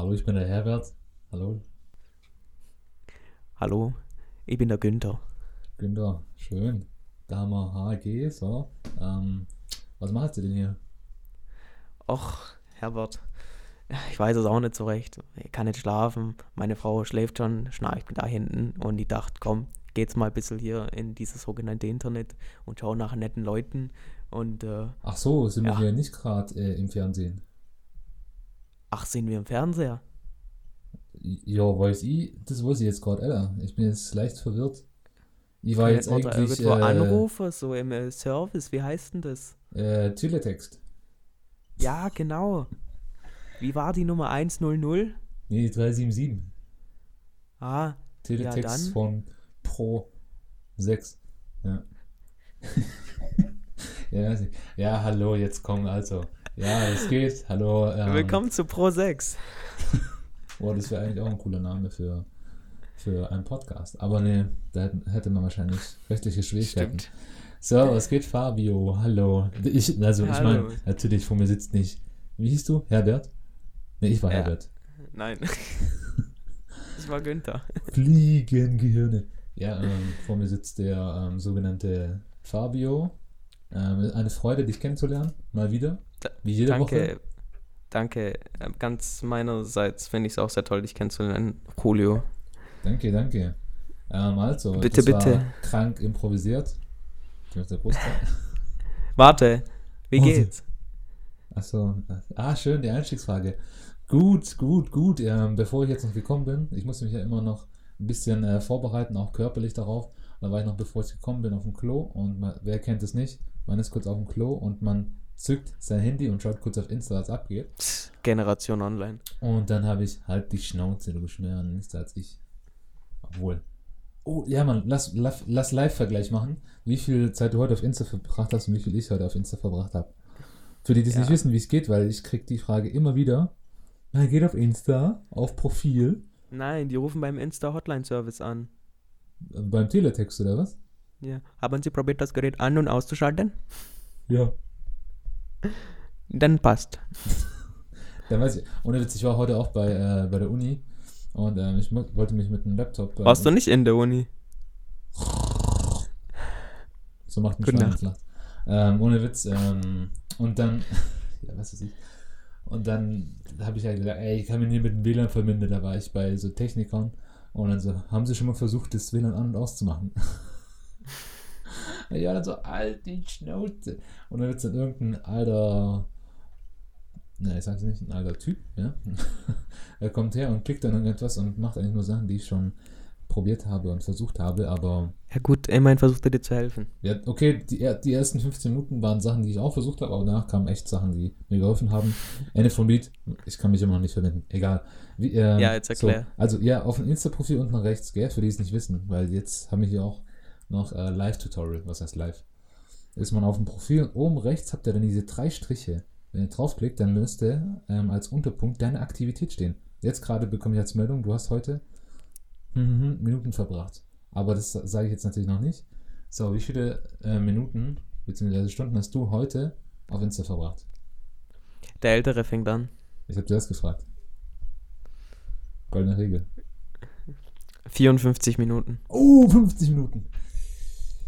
Hallo, ich bin der Herbert. Hallo, Hallo, ich bin der Günther. Günther. Schön. Da haben wir HG, so. Ähm, was machst du denn hier? Och, Herbert, ich weiß es auch nicht so recht. Ich kann nicht schlafen. Meine Frau schläft schon, schnarcht da hinten. Und ich dachte, komm, geht's mal ein bisschen hier in dieses sogenannte Internet und schau nach netten Leuten. Und, äh, Ach so, sind wir Ja. hier nicht gerade äh, im Fernsehen? Ach, sind wir im Fernseher? Ja, weiß ich, das weiß ich jetzt gerade, Alter. Ich bin jetzt leicht verwirrt. Ich war jetzt ich da eigentlich irgendwo äh, anrufen, so im äh, Service, wie heißt denn das? äh, Teletext. Ja, genau. Wie war die Nummer 100? Nee, 377. Ah, Teletext dann. von Pro 6. Ja. ja, ja, hallo, jetzt komm, also. Ja, es geht. Hallo. Ähm, willkommen zu Pro 6. Boah, das wäre eigentlich auch ein cooler Name für, für einen Podcast. Aber nee, da hätte man wahrscheinlich rechtliche Schwierigkeiten. Stimmt. So, was geht, Fabio? Hallo. Ich, also, ich meine, natürlich, vor mir sitzt nicht. Wie hieß du? Herbert? Nee, ich war Ja. Herbert. Nein. ich war Günther. Fliegengehirne. Ja, ähm, vor mir sitzt der ähm, sogenannte Fabio. Ähm, eine Freude, dich kennenzulernen. Mal wieder. Da- Wie jede Woche. Danke, danke. Ähm, Ganz meinerseits finde ich es auch sehr toll, dich kennenzulernen, Julio. Danke, danke. Ähm, also, Bitte, bitte. krank improvisiert. Ist der Großteil. Warte, wie Warte. geht's? Achso. Ah, schön, die Einstiegsfrage. Gut, gut, gut. Ähm, bevor ich jetzt noch gekommen bin, ich musste mich ja immer noch ein bisschen äh, vorbereiten, auch körperlich darauf. Da war ich noch, bevor ich gekommen bin, auf dem Klo. Und man, wer kennt es nicht? Man ist kurz auf dem Klo und man zückt sein Handy und schaut kurz auf Insta, was abgeht. Generation Online. Und dann habe ich halt die Schnauze, du bist mehr an Insta als ich. Obwohl. Oh, ja, Mann, lass, lass, lass Live-Vergleich machen. Wie viel Zeit du heute auf Insta verbracht hast und wie viel ich heute auf Insta verbracht habe. Für die, die es Ja. nicht wissen, wie es geht, weil ich krieg die Frage immer wieder. Na, geht auf Insta, auf Profil, Nein, die rufen beim Insta-Hotline-Service an. beim Teletext oder was? Ja. Haben Sie probiert, das Gerät an- und auszuschalten? Ja. Dann passt. Dann weiß ich, ohne Witz, ich war heute auch bei, äh, bei der Uni und ähm, ich wollte mich mit einem Laptop. äh, Warst du nicht in der Uni? So macht ein Gute Nacht. Ähm, ohne Witz. Ähm, und dann, ja, was weiß ich. Und dann habe ich ja gesagt, ey, ich kann mich nicht mit dem WLAN verbinden. Da war ich bei so Technikern. Und dann so, haben sie schon mal versucht, das WLAN an- und auszumachen? ja, dann so, alt die Schnauze. Und dann wird dann irgendein alter, ne, ich sag's nicht, ein alter Typ, ja. er kommt her und klickt dann irgendetwas und macht eigentlich nur Sachen, die ich schon probiert habe und versucht habe, aber Ja gut, immerhin versucht er dir zu helfen. ja, okay, die, die ersten 15 Minuten waren Sachen, die ich auch versucht habe, aber danach kamen echt Sachen, die mir geholfen haben. Ende vom Lied, ich kann mich immer noch nicht verwenden, egal. Wie, ähm, Ja, jetzt erklär. So, also ja, auf dem Insta-Profil unten rechts, gell, für die es nicht wissen, weil jetzt haben wir hier auch noch äh, Live-Tutorial, was heißt live? Ist man auf dem Profil und oben rechts habt ihr dann diese drei Striche. Wenn ihr draufklickt, dann müsste ähm, als Unterpunkt deine Aktivität stehen. Jetzt gerade bekomme ich als Meldung, du hast heute mhm, Minuten verbracht. Aber das sage ich jetzt natürlich noch nicht. So, wie viele äh, Minuten bzw. Stunden hast du heute auf Insta verbracht? Der Ältere fängt an. Ich habe zuerst gefragt. Goldene Regel. 54 Minuten. Oh, 50 Minuten.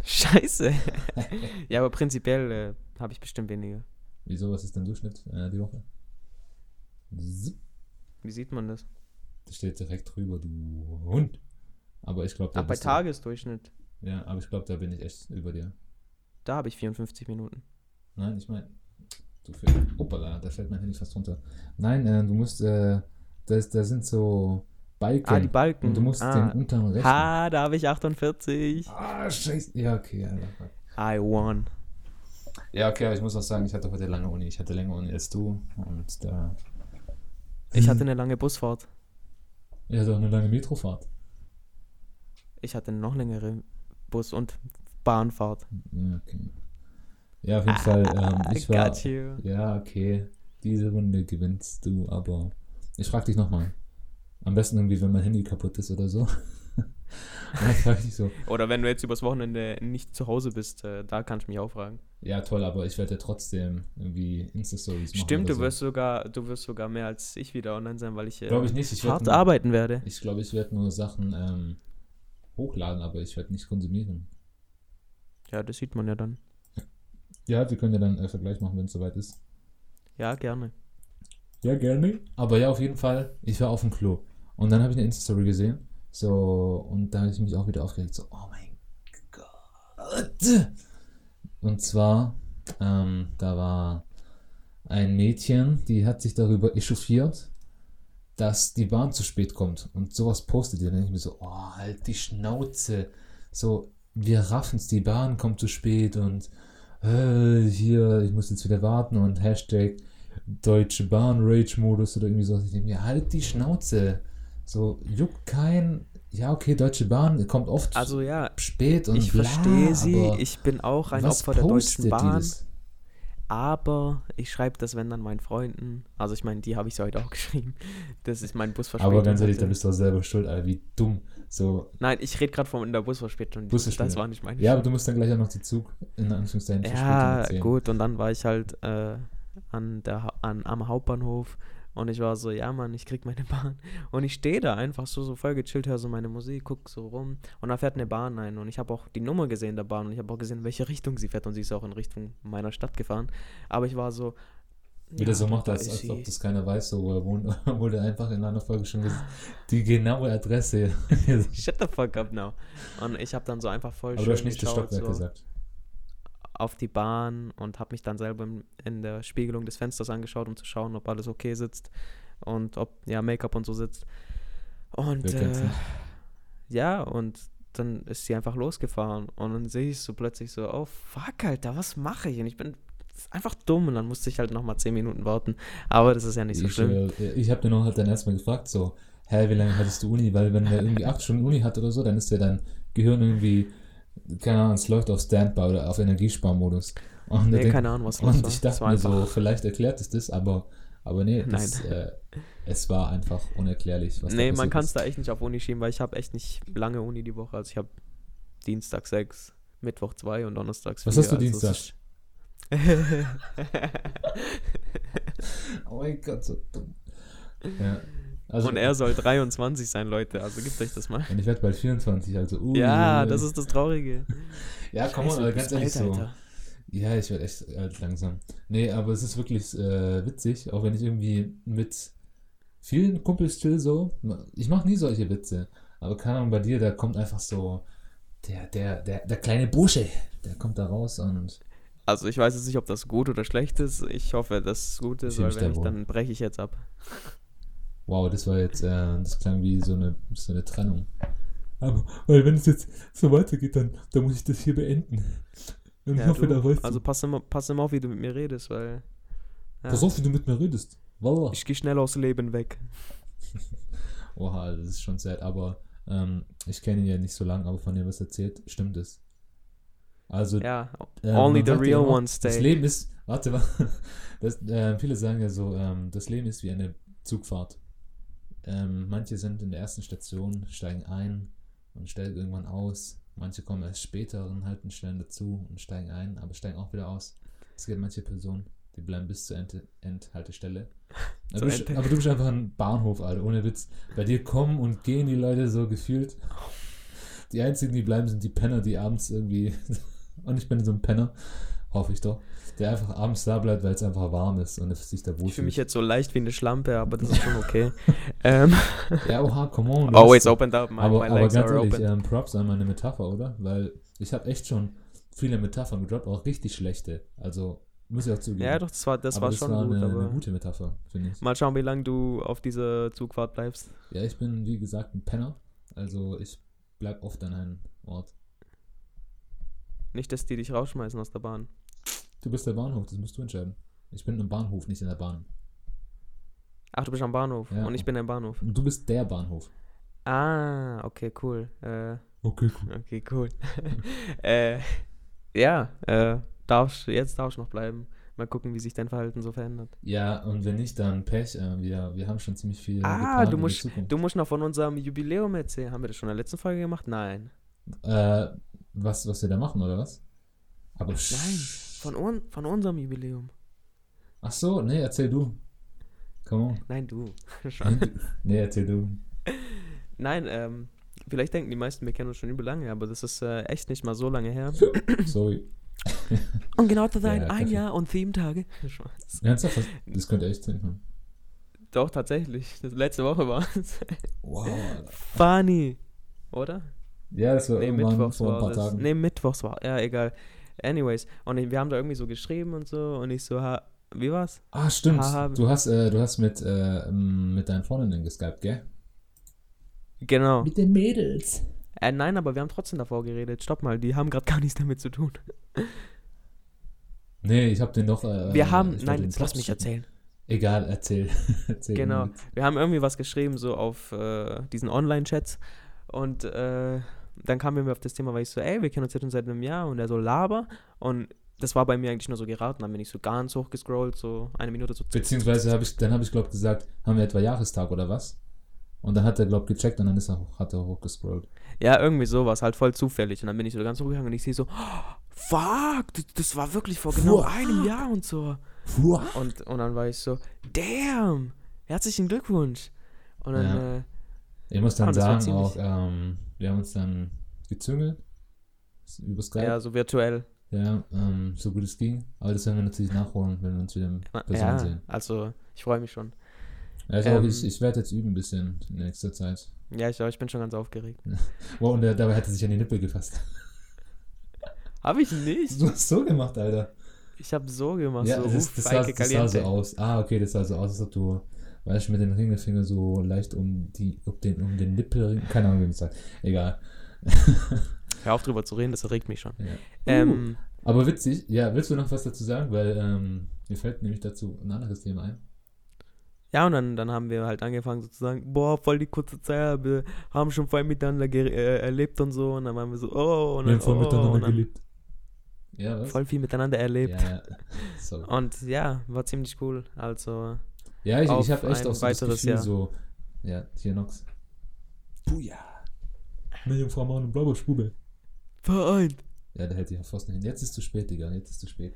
Scheiße. ja, aber prinzipiell äh, habe ich bestimmt weniger. Wieso, was ist dein Durchschnitt äh, die Woche? Zip. Wie sieht man das? Das steht direkt drüber, du Hund. Aber ich glaube, da Ach, bei Tagesdurchschnitt. Du, ja, aber ich glaube, da bin ich echt über dir. Da habe ich 54 Minuten. Nein, ich meine, du für. Hoppala, da fällt mein Handy fast runter. Nein, äh, du musst, äh, da, da sind so Balken. Ah, die Balken. Und du musst ah. den unteren rechnen. Ha, da habe ich 48. Ah, scheiße. Ja, okay. Ja, I won. ja, okay, aber ich muss auch sagen, ich hatte heute lange Uni. Ich hatte länger Uni als du. Und da. Ich hatte eine lange Busfahrt. Ich hatte auch eine lange Metrofahrt. Ich hatte eine noch längere Bus- und Bahnfahrt. Ja, okay. Ja, auf jeden Fall. Ähm, ich war. got you. Ja, okay. Diese Runde gewinnst du, aber ich frag dich nochmal. Am besten irgendwie, wenn mein Handy kaputt ist oder so. Ich so, Oder wenn du jetzt übers Wochenende nicht zu Hause bist, äh, da kannst du mich auch fragen. ja toll, aber ich werde ja trotzdem irgendwie Insta-Stories machen. Stimmt, du so. wirst sogar, du wirst sogar mehr als ich wieder online sein, weil ich äh, ich nicht. Ich hart nur- arbeiten werde. Ich glaube, ich werde nur Sachen ähm, hochladen, aber ich werde nicht konsumieren. Ja, das sieht man ja dann. Ja, wir können ja dann äh, Vergleich machen, wenn es soweit ist. Ja, gerne. Ja, gerne. Aber ja, auf jeden Fall, ich war auf dem Klo. Und dann habe ich eine Insta-Story gesehen. So, und da habe ich mich auch wieder aufgeregt. So, oh mein Gott. Und zwar, ähm, da war ein Mädchen, die hat sich darüber echauffiert, dass die Bahn zu spät kommt. Und sowas postet ihr. Dann denke ich mir so, oh, halt die Schnauze. So, wir raffen's, die Bahn kommt zu spät und äh, hier, ich muss jetzt wieder warten und Hashtag Deutsche Bahn Rage Modus oder irgendwie so. Ich denke mir, halt die Schnauze. So, juckt kein. Ja, okay, Deutsche Bahn kommt oft Also ja, spät und ich bla, verstehe sie. aber Ich bin auch ein Opfer der Deutschen Bahn. Aber ich schreibe das, wenn dann meinen Freunden. Also ich meine, die habe ich heute auch geschrieben. Das ist mein Busverspätung. Aber ganz ehrlich, da bist du auch selber schuld, Alter, wie dumm. So, Nein, ich rede gerade von der Busverspätung. Busverspätung. Das war nicht meine ja, aber Schuld. du musst dann gleich auch noch die Zug in Anführungszeichen Ja, gut. Und dann war ich halt äh, an der, an, am Hauptbahnhof und ich war so, ja Mann, ich krieg meine Bahn. Und ich stehe da einfach so, so voll gechillt, höre so meine Musik, guck so rum und da fährt eine Bahn ein und ich habe auch die Nummer gesehen der Bahn und ich habe auch gesehen, in welche Richtung sie fährt und sie ist auch in Richtung meiner Stadt gefahren. Aber ich war so. Wie der so macht, da als, ob das keiner weiß, so wo er wohnt, wurde einfach in einer Folge schon gesagt, die genaue Adresse. Shut the fuck up now. Und ich habe dann so einfach voll aber du hast nicht das Stockwerk so gesagt. Auf die Bahn und habe mich dann selber in, der Spiegelung des Fensters angeschaut, um zu schauen, ob alles okay sitzt und ob ja Make-up und so sitzt. Und äh, ja, und dann ist sie einfach losgefahren und dann sehe ich so plötzlich so, oh fuck, Alter, was mache ich? Und ich bin einfach dumm und dann musste ich halt nochmal 10 Minuten warten. Aber das ist ja nicht so ich schlimm. äh, ich habe dir noch halt dann erstmal gefragt, so, hä, wie lange hattest du Uni? Weil wenn der irgendwie acht Stunden Uni hat oder so, dann ist ja dein Gehirn irgendwie, keine Ahnung, es läuft auf Standby oder auf Energiesparmodus. Und, Nee, denk- keine Ahnung, was los und war. ich dachte mir so, vielleicht erklärt es das, aber, aber nee, das, Nein. äh, es war einfach unerklärlich. Was Nee, man kann es da echt nicht auf Uni schieben, weil ich habe echt nicht lange Uni die Woche. Also ich habe Dienstag 6, Mittwoch 2 und Donnerstags Was 4. hast du also Dienstag? Oh mein Gott, so dumm. Ja. Also, und er soll 23 sein, Leute. Also gebt euch das mal. Und ich werde bald 24, also uh, Ja, das ist das Traurige. Ja, komm mal, ganz ehrlich alt, so. Alter. Ja, ich werde echt alt langsam. Nee, aber es ist wirklich äh, witzig, auch wenn ich irgendwie mit vielen Kumpels chill so. Ich mache nie solche Witze. Aber keine Ahnung, bei dir, da kommt einfach so der, der, der, der kleine Bursche, der kommt da raus und Also ich weiß jetzt nicht, ob das gut oder schlecht ist. Ich hoffe, dass es gut ist, weil wenn nicht, dann breche ich jetzt ab. Wow, das war jetzt, äh, das klang wie so eine, so eine Trennung. Aber, weil wenn es jetzt so weitergeht, dann, dann muss ich das hier beenden. Und ich Ja, hoffe, du, da weißt also pass immer, pass immer auf, wie du mit mir redest, weil ja, Pass auf, wie du mit mir redest. Wallah. ich gehe schnell aus Leben weg. Oha, das ist schon sad, aber ähm, ich kenne ihn ja nicht so lange, aber von dem, was er erzählt, stimmt es. Also, Ja, äh, only the real immer, ones Das stay. Leben ist, warte mal, das, äh, viele sagen ja so, ähm, das Leben ist wie eine Zugfahrt. Ähm, manche sind in der ersten Station, steigen ein und steigen irgendwann aus. Manche kommen erst später und halten schnell dazu und steigen ein, aber steigen auch wieder aus. Es gibt manche Personen, die bleiben bis zur End Endhaltestelle. Aber Zur du, bist- Ente- aber du bist einfach ein Bahnhof, Alter, ohne Witz. Bei dir kommen und gehen die Leute so gefühlt. Die einzigen, die bleiben, sind die Penner, die abends irgendwie. und ich bin so ein Penner, hoffe ich doch, der einfach abends da bleibt, weil es einfach warm ist und es sich da Ich fühle mich wohlfühlt. jetzt so leicht wie eine Schlampe, aber das ist schon okay. ähm, Ja, oha, come on. always hast- opened up, my, Aber, my aber legs ganz are ehrlich, ähm, Props an meine Metapher, oder? Weil ich habe echt schon viele Metaphern gedroppt, auch richtig schlechte. Also, muss ich auch zugeben. Ja, doch, das war, das aber war das schon war gut, eine, aber eine gute Metapher, finde ich. mal schauen, wie lange du auf dieser Zugfahrt bleibst. Ja, ich bin, wie gesagt, ein Penner. Also, ich bleib oft an einem Ort. Nicht, dass die dich rausschmeißen aus der Bahn. Du bist der Bahnhof, das musst du entscheiden. Ich bin im Bahnhof, nicht in der Bahn. Ach, du bist am Bahnhof Ja. und ich bin am Bahnhof. Und du bist der Bahnhof. Ah, okay, cool. Äh, Okay, cool. okay, cool. äh, ja, äh, darfst, jetzt darfst du noch bleiben. Mal gucken, wie sich dein Verhalten so verändert. Ja, und wenn nicht, dann Pech. Äh, wir, wir haben schon ziemlich viel Ah, du musst, du musst noch von unserem Jubiläum erzählen. Haben wir das schon in der letzten Folge gemacht? Nein. Äh, was, was wir da machen, oder was? Aber Nein, von, un von unserem Jubiläum. Ach so, nee, erzähl du. Come on. Nein, du. Nee, erzähl du. Nein, ähm, vielleicht denken die meisten, wir kennen uns schon übel lange, aber das ist äh, echt nicht mal so lange her. Sorry. Um genau zu sein, Ja, ein. Jahr und sieben Tage. Ernsthaft? Das könnte echt sein. Hm. Doch, tatsächlich. Das letzte Woche war es. Wow. Funny. Oder? Ja, das war Nee, irgendwann Mittwochs vor ein paar. Tagen. Nee, Mittwochs war. Ja, egal. Anyways. Und wir haben da irgendwie so geschrieben und so. Und ich so, ha, wie war's? Ah, stimmt. Haha. Du hast, äh, du hast mit, äh, mit deinen Freundinnen geskypt, gell? Genau. Mit den Mädels. Äh, nein, aber wir haben trotzdem davor geredet. Stopp mal, die haben gerade gar nichts damit zu tun. Nee, ich hab den doch. Äh, Wir haben, nein, jetzt lass mich erzählen. Egal, erzähl. erzähl Genau. Wir haben irgendwie was geschrieben, so auf äh, diesen Online-Chats. Und äh, dann kamen wir auf das Thema, weil ich so, ey, wir kennen uns jetzt schon seit einem Jahr. Und er so, laber. Und das war bei mir eigentlich nur so geraten. Dann bin ich so ganz hoch gescrollt, so eine Minute so. Beziehungsweise habe ich, dann habe ich, glaube gesagt, haben wir etwa Jahrestag oder was? Und dann hat er, glaube gecheckt und dann ist er, hoch- hat er hochgescrollt. Ja, irgendwie sowas, halt voll zufällig. Und dann bin ich so ganz hochgegangen und ich sehe so, oh, fuck, das, war wirklich vor genau Fuck. einem Jahr und so. Und, und dann war ich so, damn, herzlichen Glückwunsch. Und dann, Ja. äh, Ich muss dann sagen auch, ähm, wir haben uns dann gezüngelt. Über Skype. ja, so virtuell. Ja, ähm, so gut es ging. Aber das werden wir natürlich nachholen, wenn wir uns wieder in Person Ja, sehen. also ich freue mich schon. Also Ähm, ich, ich werde jetzt üben ein bisschen in nächster Zeit. Ja, ich, ich bin schon ganz aufgeregt. Wow, und der, dabei hat er sich an die Nippel gefasst. Habe ich nicht. Du hast so gemacht, Alter. Ich habe so gemacht, ja, so, das, ist, das, sah, das sah so aus. Ah, okay, das sah so aus, als ob du, weißt du, mit den Ringelfinger so leicht um die, um den, um den Nippel, keine Ahnung, wie man sagt. Egal. Hör auf drüber zu reden, das erregt mich schon. Ja. Ähm, Aber witzig, ja, willst du noch was dazu sagen? Weil ähm, mir fällt nämlich dazu ein anderes Thema ein. ja, und dann, dann haben wir halt angefangen sozusagen, boah, voll die kurze Zeit, wir haben schon voll miteinander äh, erlebt und so. Und dann waren wir so, oh, und Wir dann, haben voll oh, miteinander dann geliebt. Ja, was? voll viel miteinander erlebt. Ja, ja. Und ja, war ziemlich cool. Also, Ja, ich, ich habe echt auch so das weiteres Gefühl, Jahr. so, ja, hier Nox. Buja. Million Frau Mann und blauer Spube. vereint. Ja, da hätte ich ja fast nicht hin. Jetzt ist zu spät, Digga, jetzt ist zu spät.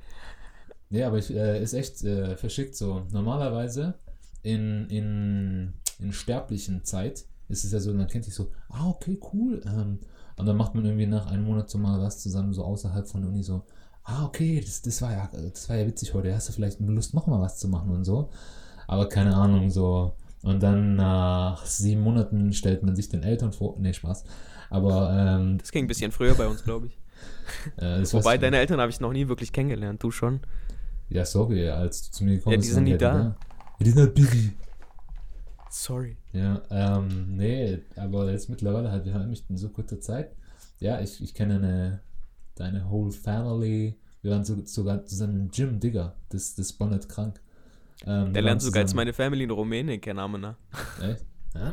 Nee, aber ich, äh, ist echt äh, verschickt so. Normalerweise in, in, in sterblichen Zeit ist es ja so, man kennt sich so, ah, okay, cool. Ähm, und dann macht man irgendwie nach einem Monat so mal was zusammen, so außerhalb von der Uni, so, ah, okay, das, das, war ja, das war ja witzig heute, hast du vielleicht Lust, noch mal was zu machen und so. Aber keine Ahnung, so. Und dann nach sieben Monaten stellt man sich den Eltern vor. Nee, Spaß. Aber, ähm, Das ging ein bisschen früher bei uns, glaube ich. äh, Wobei, deine Eltern habe ich noch nie wirklich kennengelernt. Du schon? Ja, sorry, als du zu mir gekommen Ja, bist. die sind nie ja da. Ja, die sind halt busy. Sorry. Ja, ähm, nee, aber jetzt mittlerweile halt, wir haben mich in so kurzer Zeit. Ja, ich, ich kenne eine, deine whole family. Wir waren so, sogar zusammen im Gym, Digga. Das, das Bonnet krank. Ähm, Der lernt sogar jetzt meine Family in Rumänien kennen, Amena. Echt? Ja?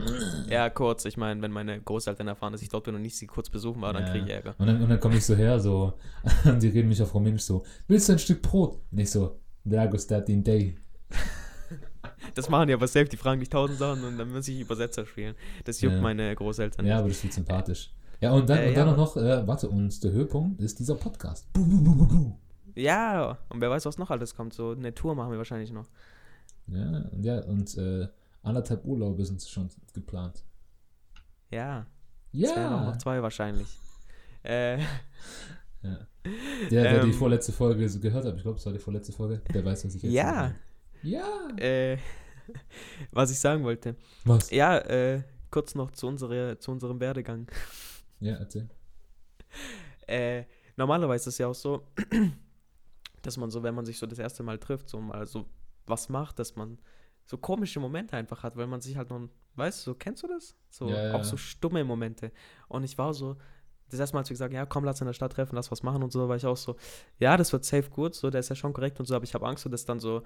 Ja, kurz. Ich meine, wenn meine Großeltern erfahren, dass ich dort bin und nicht sie kurz besuchen war, dann Ja. kriege ich Ärger. Und dann, und dann komme ich so her, so, und die reden mich auf Rumänisch so, willst du ein Stück Brot? Und ich so, Dragos Datin Day. Das machen die aber selbst. Die fragen dich tausend Sachen und dann muss ich Übersetzer spielen. Das juckt Ja. meine Großeltern Ja, nicht. aber das wird sympathisch. Ja, und dann, Äh, und dann ja. noch, äh, warte, und der Höhepunkt ist dieser Podcast. Bu, bu, bu, bu, bu. Ja, und wer weiß, was noch alles kommt. So eine Tour machen wir wahrscheinlich noch. Ja, und ja, und äh, anderthalb Urlaube sind schon geplant. Ja, es Ja! noch zwei wahrscheinlich. Äh, ja. Der, der die Ähm. vorletzte Folge so gehört hat, ich glaube, es war die vorletzte Folge, der weiß, was ich jetzt Ja. sage. Ja! äh, was ich sagen wollte. Was? Ja, äh, kurz noch zu, unsere, zu unserem Werdegang. Ja, erzähl. Äh, normalerweise ist es ja auch so, dass man so, wenn man sich so das erste Mal trifft, so mal so was macht, dass man so komische Momente einfach hat, weil man sich halt noch, weißt du, so, kennst du das? So, Ja, auch ja. so stumme Momente. Und ich war so, das erste Mal, als wir gesagt ja, komm, lass in der Stadt treffen, lass was machen und so, war ich auch so, ja, das wird safe gut, so, der ist ja schon korrekt und so, aber ich habe Angst, so, dass dann so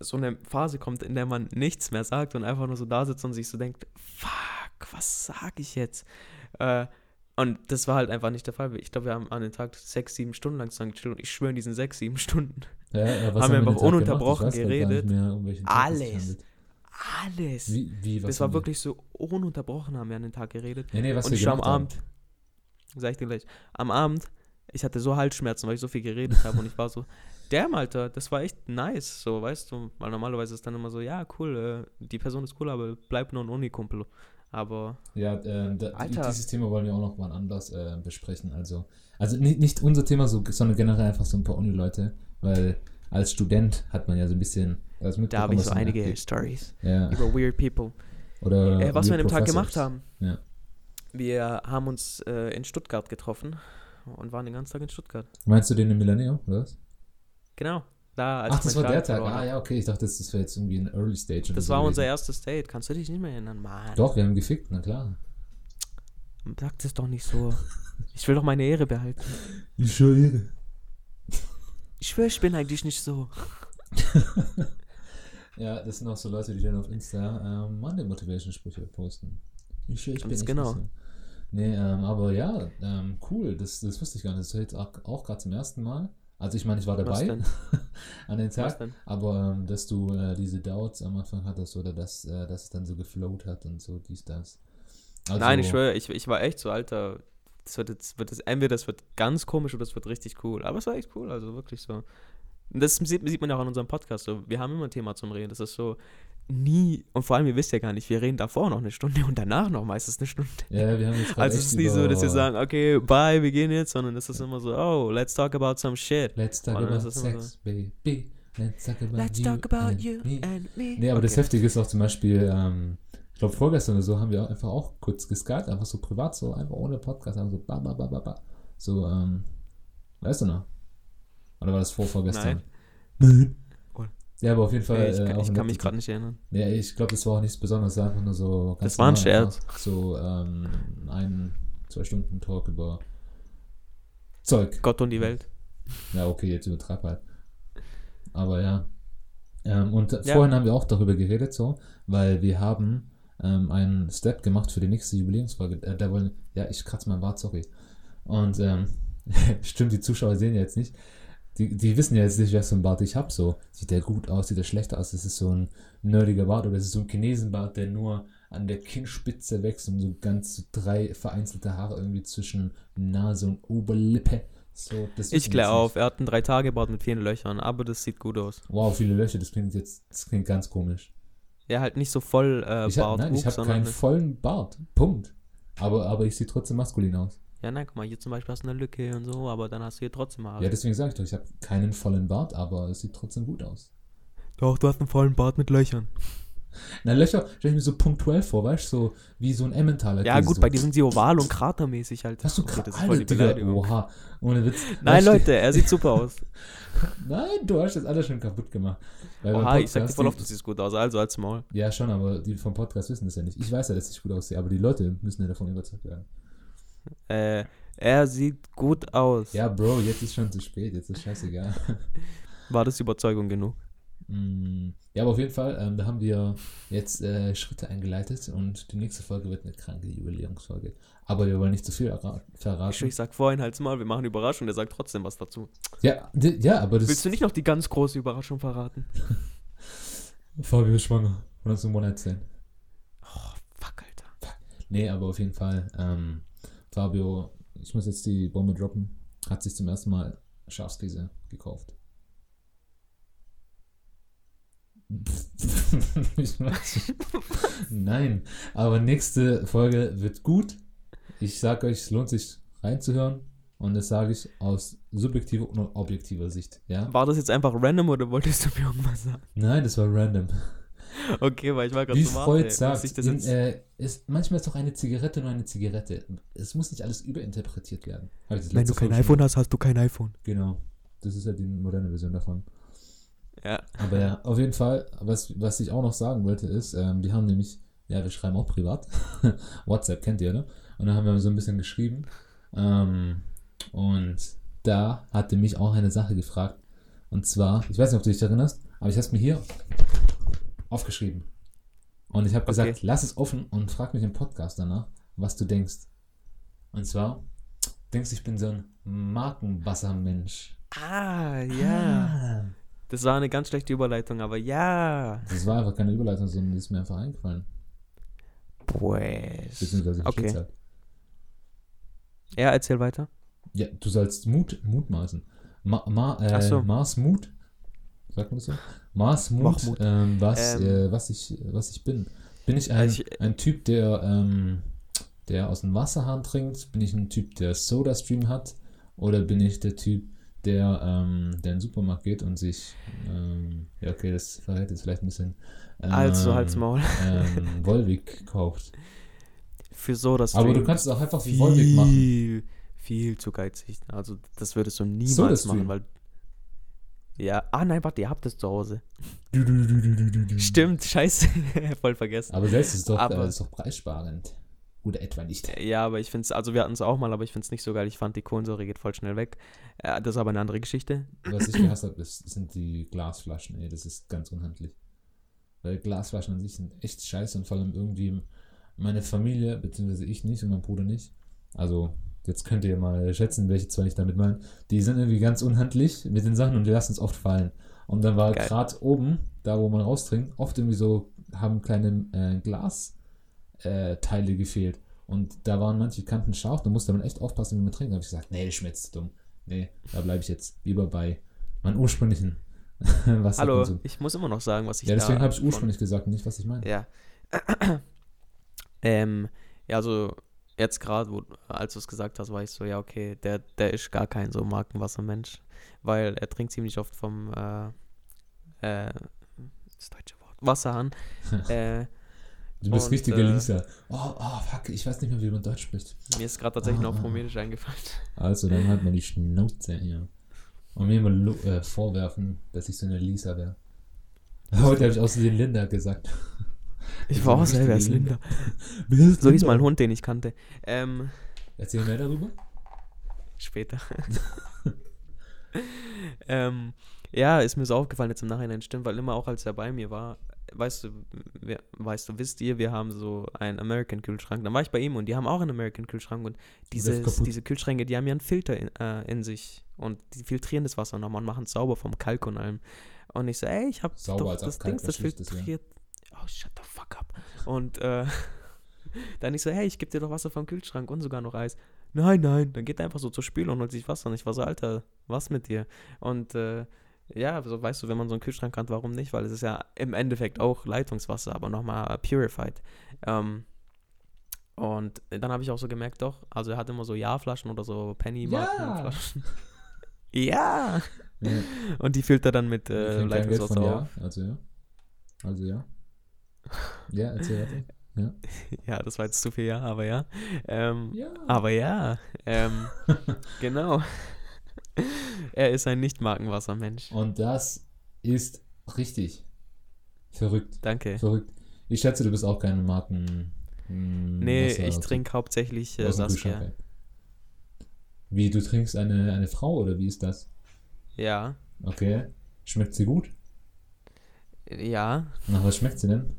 so eine Phase kommt, in der man nichts mehr sagt und einfach nur so da sitzt und sich so denkt, fuck, was sag ich jetzt? Äh, Und das war halt einfach nicht der Fall. Ich glaube, wir haben an den Tag sechs, sieben Stunden lang zusammen und ich schwöre, in diesen sechs, sieben Stunden Ja, Haben wir einfach ununterbrochen geredet. mehr, um Alles. alles. Wie, wie, das war wir- wirklich so ununterbrochen, haben wir an den Tag geredet. Nee, nee, und ich am. Abend, sag ich dir gleich, am Abend, ich hatte so Halsschmerzen, weil ich so viel geredet habe und ich war so, damn, Alter, das war echt nice, so, weißt du, weil normalerweise ist dann immer so, ja, cool, äh, die Person ist cool, aber bleib nur ein Unikumpel. Aber, Ja, ähm, da, Alter. dieses Thema wollen wir auch noch mal anders äh, besprechen. Also, also nicht, nicht unser Thema, so, sondern generell einfach so ein paar Uni-Leute, weil als Student hat man ja so ein bisschen. Das da habe ich so einige abgeht. Stories Ja, über weird people. oder Äh, was wir an dem Tag gemacht haben. Ja. Wir haben uns äh, in Stuttgart getroffen und waren den ganzen Tag in Stuttgart. Meinst du den im Millennium, oder was? Genau, da als Ach, das war der Kragen Tag. verloren Ah, ja, okay. Ich dachte, das, das wäre jetzt irgendwie ein Early Stage. Das so war unser erstes Date. Kannst du dich nicht mehr erinnern, Mann? Doch, wir haben gefickt, na klar. Sag das doch nicht so. Ich will doch meine Ehre behalten. Ich schwöre. Ich schwöre, ich bin eigentlich nicht so. Ja, das sind auch so Leute, die dann auf Insta ähm, Monday Motivation Sprüche posten. Ich schwöre, ich bin Ganz nicht genau. so. Nee, ähm, aber ja, ähm, cool, das, das wusste ich gar nicht. Das ist jetzt auch, auch gerade zum ersten Mal. Also ich meine, ich war dabei an den Tag, aber ähm, dass du äh, diese Doubts am Anfang hattest oder dass, äh, dass es dann so geflowt hat und so, dies, das. Also, Nein, ich schwöre, ich, ich war echt so, Alter. Das wird jetzt, wird das, entweder das wird ganz komisch oder das wird richtig cool. Aber es war echt cool, also wirklich so. Und das sieht, sieht man ja auch an unserem Podcast. So. Wir haben immer ein Thema zum Reden. Das ist so nie, und vor allem, ihr wisst ja gar nicht, wir reden davor noch eine Stunde und danach noch meistens eine Stunde. Ja, wir haben jetzt Also es ist nicht so, dass wir sagen, okay, bye, wir gehen jetzt, sondern es ist immer so, oh, let's talk about some shit. Let's talk about das sex, baby. Let's talk about Let's you talk about and you me. and me. Nee, aber das Okay. Heftige ist auch zum Beispiel, ähm, glaube vorgestern oder so haben wir einfach auch kurz geskypt, einfach so privat, so einfach ohne Podcast, einfach so ba ba ba ba ba. So, ähm, weißt du noch? Oder war das vor vorgestern? Nein. Ja, aber auf jeden Fall. Ich äh, kann, auch ich kann mich gerade nicht erinnern. Ja, ich glaube, das war auch nichts Besonderes, das war einfach nur so Das war ein Scherz. So, ähm, ein, zwei Stunden Talk über Zeug. Gott und die Welt. Ja, okay, jetzt übertreib halt. Aber ja. Ähm, und Ja. vorhin haben wir auch darüber geredet, so, weil wir haben ähm, einen Step gemacht für die nächste Jubiläumsfolge. Äh, da wollen, ja, ich kratze mein Bart, sorry. Und ähm, stimmt, die Zuschauer sehen ja jetzt nicht. Die, die wissen ja jetzt nicht, was für ein Bart ich habe. So, sieht der gut aus, sieht der schlecht aus? Das ist so ein nerdiger Bart oder das ist so ein Chinesenbart, der nur an der Kinnspitze wächst und so ganz drei vereinzelte Haare irgendwie zwischen Nase und Oberlippe. So, das Ich wissen klär jetzt auf, er hat einen Drei-Tage-Bart mit vielen Löchern, aber das sieht gut aus. Wow, viele Löcher, das klingt jetzt, das klingt ganz komisch. Ja, halt nicht so voll äh, ich hab, Bart, nein, ich habe keinen vollen Bart. Punkt. Aber, aber ich sehe trotzdem maskulin aus. Ja, nein, guck mal, hier zum Beispiel hast du eine Lücke und so, aber dann hast du hier trotzdem Haare. Ja, deswegen sage ich doch, ich habe keinen vollen Bart, aber es sieht trotzdem gut aus. Doch, du hast einen vollen Bart mit Löchern. Na, Löcher stelle ich mir so punktuell vor, weißt du, so wie so ein Emmentaler. Ja, gut, so. bei dir sind sie oval und kratermäßig halt. Hast du Okay, das ist voll die Beleidigung. Oha, ohne Witz. Nein, Weißt Leute, er sieht super aus. Nein, du hast das alles schon kaputt gemacht. Weil Oha, ich sag dir voll oft, du siehst gut aus, also als Maul. Ja, schon, aber die vom Podcast wissen das ja nicht. Ich weiß ja, dass ich gut aussehe, aber die Leute müssen ja davon überzeugt werden. Äh, er sieht gut aus. Ja, Bro, jetzt ist schon zu spät, jetzt ist scheißegal. War das Überzeugung genug? Mm, Ja, aber auf jeden Fall, ähm, da haben wir jetzt äh, Schritte eingeleitet und die nächste Folge wird eine kranke Jubiläumsfolge. Aber wir wollen nicht zu viel Ich, verraten. ich sag vorhin halt's mal, wir machen Überraschung, der sagt trotzdem was dazu. Ja, ja, aber das Willst du nicht noch die ganz große Überraschung verraten? Fabio ist schwanger. Oder so Monat sein. Oh, fuck, Alter. Nee, aber auf jeden Fall, ähm, Fabio, ich muss jetzt die Bombe droppen, hat sich zum ersten Mal Schafskäse gekauft. Ich weiß- Nein, aber nächste Folge wird gut. Ich sag euch, es lohnt sich reinzuhören. Und das sage ich aus subjektiver und objektiver Sicht. Ja? War das jetzt einfach random oder wolltest du mir irgendwas sagen? Nein, das war random. Okay, weil ich war gerade Wie so warte, Freud muss sagt, ich das in, äh, ist, manchmal ist doch eine Zigarette nur eine Zigarette. Es muss nicht alles überinterpretiert werden. Wenn du kein Folge iPhone hast, hast du kein iPhone. Genau. Das ist ja die moderne Version davon. Ja. Aber ja, auf jeden Fall, was, was ich auch noch sagen wollte, ist, ähm, die haben nämlich, ja, wir schreiben auch privat. WhatsApp kennt ihr, ne? Und dann haben wir so ein bisschen geschrieben. Ähm, und da hatte mich auch eine Sache gefragt. Und zwar, ich weiß nicht, ob du dich erinnerst, aber ich habe es mir hier aufgeschrieben. Und ich habe Okay. gesagt, lass es offen und frag mich im Podcast danach, was du denkst. Und zwar, denkst du, ich bin so ein Markenwassermensch. Ah, ja. Ah. Das war eine ganz schlechte Überleitung, aber ja. Das war einfach keine Überleitung, sondern die ist mir einfach eingefallen. Pues. Beziehungsweise Okay. halt. Ja, erzähl weiter. Ja, du sollst Mut, mutmaßen. Ma, ma, äh, so. Mars Mut, sagt man das so? Mars Mut, Mahmoud. ähm, was, Ähm. äh, was, ich, was ich bin. Bin ich ein, Also ich- ein Typ, der, ähm, der aus dem Wasserhahn trinkt? Bin ich ein Typ, der Soda-Stream hat? Oder bin ich der Typ, der, ähm, der in den Supermarkt geht und sich, ähm, ja okay, das verrät jetzt vielleicht ein bisschen, ähm, Also, halt's Maul. ähm, Volvic kauft. Für so das Aber du kannst es auch einfach wie Volvic machen. viel, zu geizig. Also, das würdest du niemals SodaStream. machen, weil. Ja, ah nein, warte, ihr habt es zu Hause. Du, du, du. Stimmt, scheiße. Voll vergessen. Aber selbst ist doch, Aber- äh, ist doch preissparend. Oder etwa nicht. Ja, aber ich finde es, also wir hatten es auch mal, aber ich finde es nicht so geil. Ich fand, die Kohlensäure geht voll schnell weg. Äh, das ist aber eine andere Geschichte. Was ich gehasst habe, sind die Glasflaschen. Ey, das ist ganz unhandlich. Weil Glasflaschen an sich sind echt scheiße und vor allem irgendwie meine Familie, beziehungsweise ich nicht und mein Bruder nicht. Also, jetzt könnt ihr mal schätzen, welche zwei ich damit meine. Die sind irgendwie ganz unhandlich mit den Sachen und die lassen es oft fallen. Und dann war gerade oben, da wo man raustrinkt, oft irgendwie so, haben kleine äh, Glas äh, Teile gefehlt. Und da waren manche Kanten scharf, da musste man echt aufpassen, wie man trinkt. Da habe ich gesagt, nee, das schmeckt dumm. Nee, da bleibe ich jetzt lieber bei meinem ursprünglichen Wasser. Hallo, ich muss immer noch sagen, was ich Ja, deswegen habe ich ursprünglich gesagt, nicht was ich meine. Ja. ähm, ja, also jetzt gerade, als du es gesagt hast, war ich so, ja, okay, der, der ist gar kein so Markenwassermensch, weil er trinkt ziemlich oft vom äh, äh, das deutsche Wort, Wasserhahn. äh, Du bist Und, richtige äh, Lisa. Oh, oh, fuck, ich weiß nicht mehr, wie man Deutsch spricht. mir ist gerade tatsächlich noch Ah. Rumänisch eingefallen. Also, dann halt mal die Schnauze hier. Und mir mal lo- äh, vorwerfen, dass ich so eine Lisa wäre. Heute habe ich außerdem Linda gesagt. Ich war auch selber als Linda. Ist So hieß Linda? mal ein Hund, den ich kannte. Ähm, Erzähl mehr darüber. später. ähm, ja, ist mir so aufgefallen jetzt im Nachhinein, stimmt, weil immer auch als er bei mir war, weißt du, wir, weißt du, wisst ihr, wir haben so einen American Kühlschrank. Dann war ich bei ihm und die haben auch einen American Kühlschrank und diese, kaputt. diese Kühlschränke, die haben ja einen Filter in, äh, in sich und die filtrieren das Wasser nochmal und machen es sauber vom Kalk und allem. Und ich so, ey, ich hab Sauber, doch das Ding, das filtriert. Oh, shut the fuck up. Und äh, dann ich so, hey, ich geb dir doch Wasser vom Kühlschrank und sogar noch Eis. Nein, nein, dann geht er einfach so zur Spüle und holt sich Wasser. Und ich war so, Alter, was mit dir? Und äh, ja, so weißt du, wenn man so einen Kühlschrank hat, warum nicht? Weil es ist ja im Endeffekt auch Leitungswasser, aber nochmal purified. Ähm, und dann habe ich auch so gemerkt, doch, also er hat immer so Ja-Flaschen oder so Penny-Marken-Flaschen. Ja. Ja. Und die füllt er dann mit äh, Leitungswasser auf. ja. Also ja. Also ja. Ja, erzähl weiter. Ja, das war jetzt zu viel Ja, aber ja. Ähm, Ja. aber ja, ähm, genau. er ist ein Nicht-Markenwassermensch. Und das ist richtig. Verrückt. Danke. Verrückt. Ich schätze, du bist auch keine Marken. hm, Nee, Wasser- ich trinke hauptsächlich äh, Saskia. Wie, du trinkst eine, eine Frau oder wie ist das? Ja, Okay. Schmeckt sie gut? ja. Nach was schmeckt sie denn?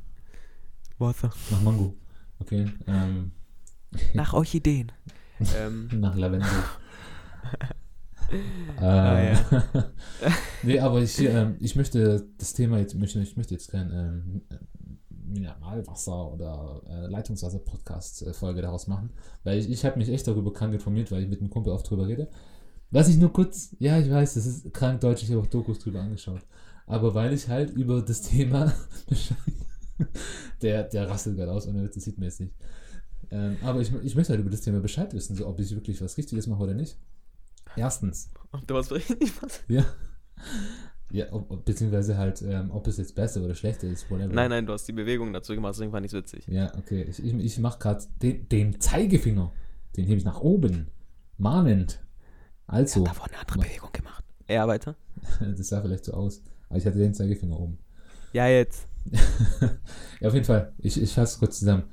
Wasser. Nach Mango. Okay. Ähm, Nach Orchideen. ähm, nach Lavendel. Ah, äh, nee, aber ich, ähm, ich möchte das Thema jetzt, ich möchte jetzt kein ähm, Mineralwasser oder äh, Leitungswasser-Podcast-Folge daraus machen, weil ich, ich habe mich echt darüber krank informiert, weil ich mit einem Kumpel oft drüber rede. Was ich nur kurz, ja, ich weiß, das ist krank deutsch, ich habe auch Dokus drüber angeschaut. Aber weil ich halt über das Thema der, der rasselt gerade aus, ohne Witz, das sieht man jetzt nicht. Ähm, aber ich, ich möchte halt über das Thema Bescheid wissen, so ob ich wirklich was Richtiges mache oder nicht. Erstens, ob du was richtig was? ja. Ja, ob, beziehungsweise halt, ähm, ob es jetzt besser oder schlechter ist, whatever. Nein, nein, du hast die Bewegung dazu gemacht, deswegen fand ich witzig. Ja, okay. Ich, ich, ich mache gerade den, den Zeigefinger, den hebe ich nach oben, mahnend. Also, Davor eine andere Bewegung gemacht. Ja, weiter. das sah vielleicht so aus, aber ich hatte den Zeigefinger oben. Ja, jetzt. ja, auf jeden Fall, ich, ich fasse kurz zusammen.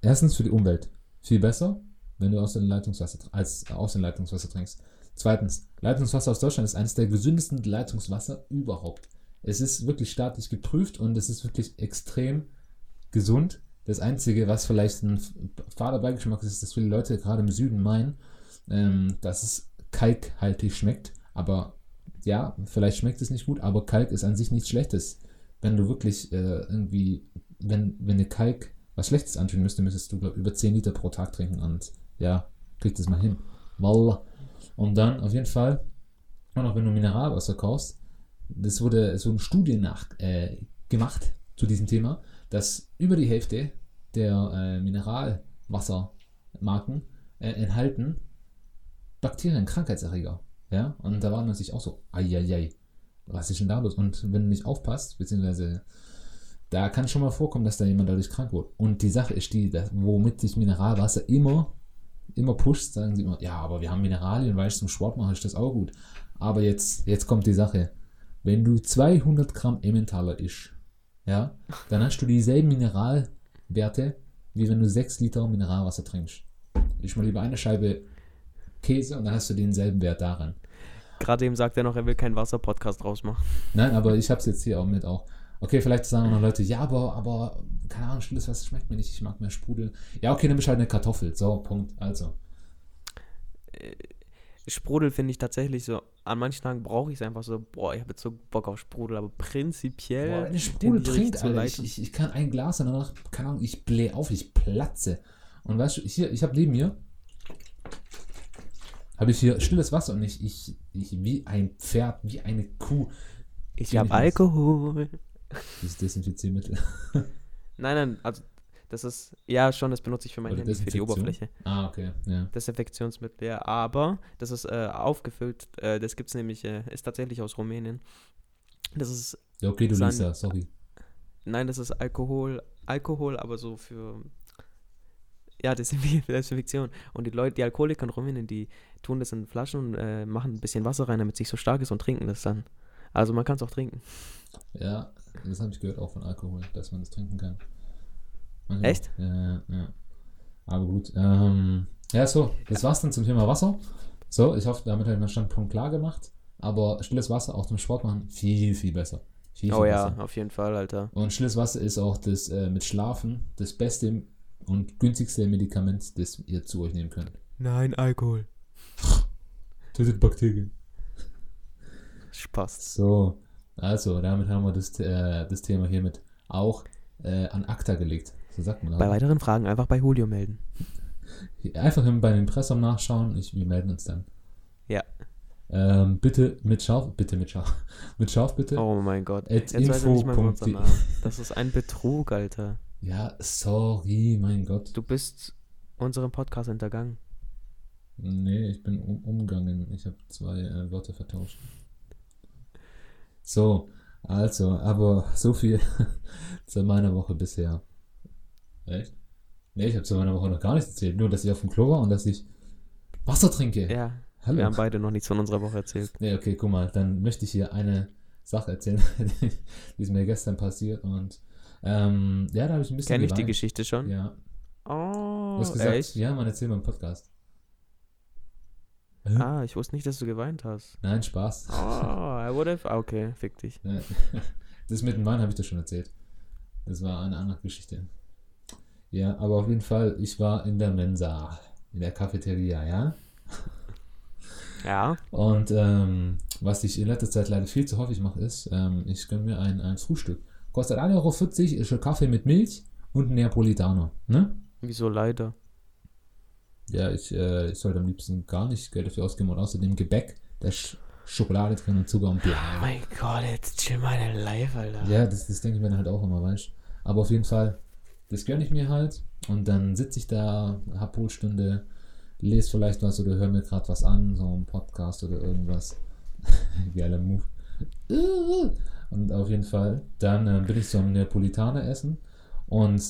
Erstens für die Umwelt viel besser, wenn du aus dem Leitungswasser, als aus dem Leitungswasser trinkst. Zweitens, Leitungswasser aus Deutschland ist eines der gesündesten Leitungswasser überhaupt. Es ist wirklich staatlich geprüft und es ist wirklich extrem gesund. Das Einzige, was vielleicht ein fader Beigeschmack ist, ist, dass viele Leute gerade im Süden meinen, ähm, dass es kalkhaltig schmeckt. Aber ja, vielleicht schmeckt es nicht gut, aber Kalk ist an sich nichts Schlechtes. Wenn du wirklich äh, irgendwie, wenn, wenn dir Kalk was Schlechtes antun müsste, müsstest du, glaube über 10 Liter pro Tag trinken und ja, krieg das mal hin. Wallah. Und dann auf jeden Fall, auch wenn du Mineralwasser kaufst, das wurde so eine Studie nach, äh, gemacht zu diesem Thema, dass über die Hälfte der äh, Mineralwassermarken äh, enthalten Bakterien, Krankheitserreger. Ja, und da war man sich auch so, ai, was ist denn da los? Und wenn du nicht aufpasst, beziehungsweise da kann schon mal vorkommen, dass da jemand dadurch krank wird. Und die Sache ist die, dass, womit sich Mineralwasser immer, immer pusht, sagen sie immer, ja, aber wir haben Mineralien, weil ich zum Sport mache, ist das auch gut. Aber jetzt, jetzt kommt die Sache. Wenn du 200 Gramm Emmentaler isch, ja, dann hast du dieselben Mineralwerte, wie wenn du 6 Liter Mineralwasser trinkst. Ich mal lieber eine Scheibe Käse und dann hast du denselben Wert daran. Gerade eben sagt er noch, er will keinen Wasser-Podcast rausmachen. Nein, aber ich habe es jetzt hier auch mit auch. Okay, vielleicht sagen auch noch Leute, ja, aber, aber, keine Ahnung, stilles Wasser schmeckt mir nicht, ich mag mehr Sprudel. Ja, okay, dann bist du halt eine Kartoffel. So, Punkt. Also. Äh, Sprudel finde ich tatsächlich so, an manchen Tagen brauche ich es einfach so, boah, ich habe jetzt so Bock auf Sprudel, aber prinzipiell. Boah, ich Sprudel trinkt, Alter, ich, ich, ich, kann ein Glas und danach, keine Ahnung, ich blähe auf, ich platze. Und weißt du, hier, ich habe neben mir, habe ich hier stilles Wasser und ich, ich, ich wie ein Pferd, wie eine Kuh. Ich habe Alkohol. Dieses Desinfiziermittel. nein, nein, also das ist, ja schon, das benutze ich für mein Handy, für die Oberfläche. Ah, okay, ja. Desinfektionsmittel, ja, aber das ist äh, aufgefüllt, äh, das gibt es nämlich, äh, ist tatsächlich aus Rumänien. Das ist... Ja, okay, du liest ja, sorry. Nein, das ist Alkohol, Alkohol, aber so für, ja, Desinfektion. Und die Leute, die Alkoholiker in Rumänien, die tun das in Flaschen und äh, machen ein bisschen Wasser rein, damit es nicht so stark ist und trinken das dann. Also man kann es auch trinken. Ja, das habe ich gehört auch von Alkohol, dass man das trinken kann. Manchmal Echt? Ja, ja. Aber gut. Ähm, ja, so, das war's dann zum Thema Wasser. So, ich hoffe, damit habe ich meinen Standpunkt klar gemacht. Aber stilles Wasser auch zum Sport machen, viel, viel besser. Viel, viel oh ja, besser. auf jeden Fall, Alter. Und stilles Wasser ist auch das äh, mit Schlafen das beste und günstigste Medikament, das ihr zu euch nehmen könnt. Nein, Alkohol. Tötet Bakterien. Spaß. So, also damit haben wir das, äh, das Thema hiermit auch äh, an ACTA gelegt. So sagt man. Bei auch. weiteren Fragen einfach bei Julio melden. Einfach bei dem Impressum nachschauen. Ich, wir melden uns dann. Ja. Ähm, bitte mit Scharf, bitte mit Scharf, mit Scharf bitte. Oh mein Gott. Jetzt weiß er nicht mal. Das ist ein Betrug, Alter. Ja, sorry, mein Gott. Du bist unserem Podcast hintergangen. Nee, ich bin um, umgangen. Ich habe zwei äh, Wörter vertauscht. So, also, aber so viel zu meiner Woche bisher. Echt? Nee, ich habe zu meiner Woche noch gar nichts erzählt. Nur, dass ich auf dem Klo war und dass ich Wasser trinke. Ja. Hallo. Wir haben beide noch nichts von unserer Woche erzählt. Nee, okay, guck mal. Dann möchte ich hier eine Sache erzählen, die ist mir gestern passiert und ähm, ja, da habe ich ein bisschen. Kenne ich die Geschichte schon? Ja. Oh, du hast gesagt, echt? ja, man erzählt mal im Podcast. Ah, ich wusste nicht, dass du geweint hast. Nein, Spaß. Oh, I would have. Okay, fick dich. Das mit dem Wein habe ich dir schon erzählt. Das war eine andere Geschichte. Ja, aber auf jeden Fall, ich war in der Mensa, in der Cafeteria, ja? Ja. Und ähm, was ich in letzter Zeit leider viel zu häufig mache, ist, ähm, ich gönne mir ein, ein Frühstück. Kostet 1,40 Euro, ist Kaffee mit Milch und ein Neapolitaner. Ne? Wieso leider? Ja, ich, äh, ich sollte am liebsten gar nicht Geld dafür ausgeben und außerdem Gebäck, da Schokolade drin und Zucker und bla. Oh mein Gott, jetzt chill meine Life, Alter. Ja, das, das denke ich mir dann halt auch immer, weißt Aber auf jeden Fall, das gönne ich mir halt und dann sitze ich da, hab Polstunde, lese vielleicht was oder höre mir gerade was an, so ein Podcast oder irgendwas. Geiler Move. Und auf jeden Fall, dann äh, bin ich so am Neapolitaner essen und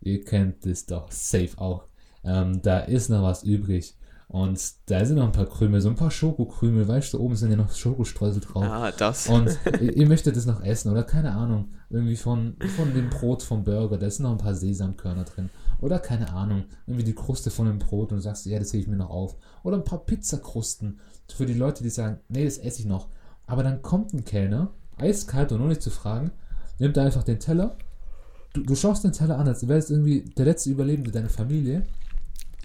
ihr kennt das doch safe auch. Ähm, da ist noch was übrig. Und da sind noch ein paar Krümel, so ein paar Schokokrümel, weißt du, oben sind ja noch Schokostreusel drauf. Ah, das. Und ihr möchtet das noch essen oder keine Ahnung, irgendwie von, von dem Brot vom Burger, da sind noch ein paar Sesamkörner drin. Oder keine Ahnung, irgendwie die Kruste von dem Brot und du sagst, ja, das hebe ich mir noch auf. Oder ein paar Pizzakrusten für die Leute, die sagen, nee, das esse ich noch. Aber dann kommt ein Kellner eiskalt und ohne zu fragen, nimmt einfach den Teller, du, du schaust den Teller an, als wäre es irgendwie der letzte Überlebende deiner Familie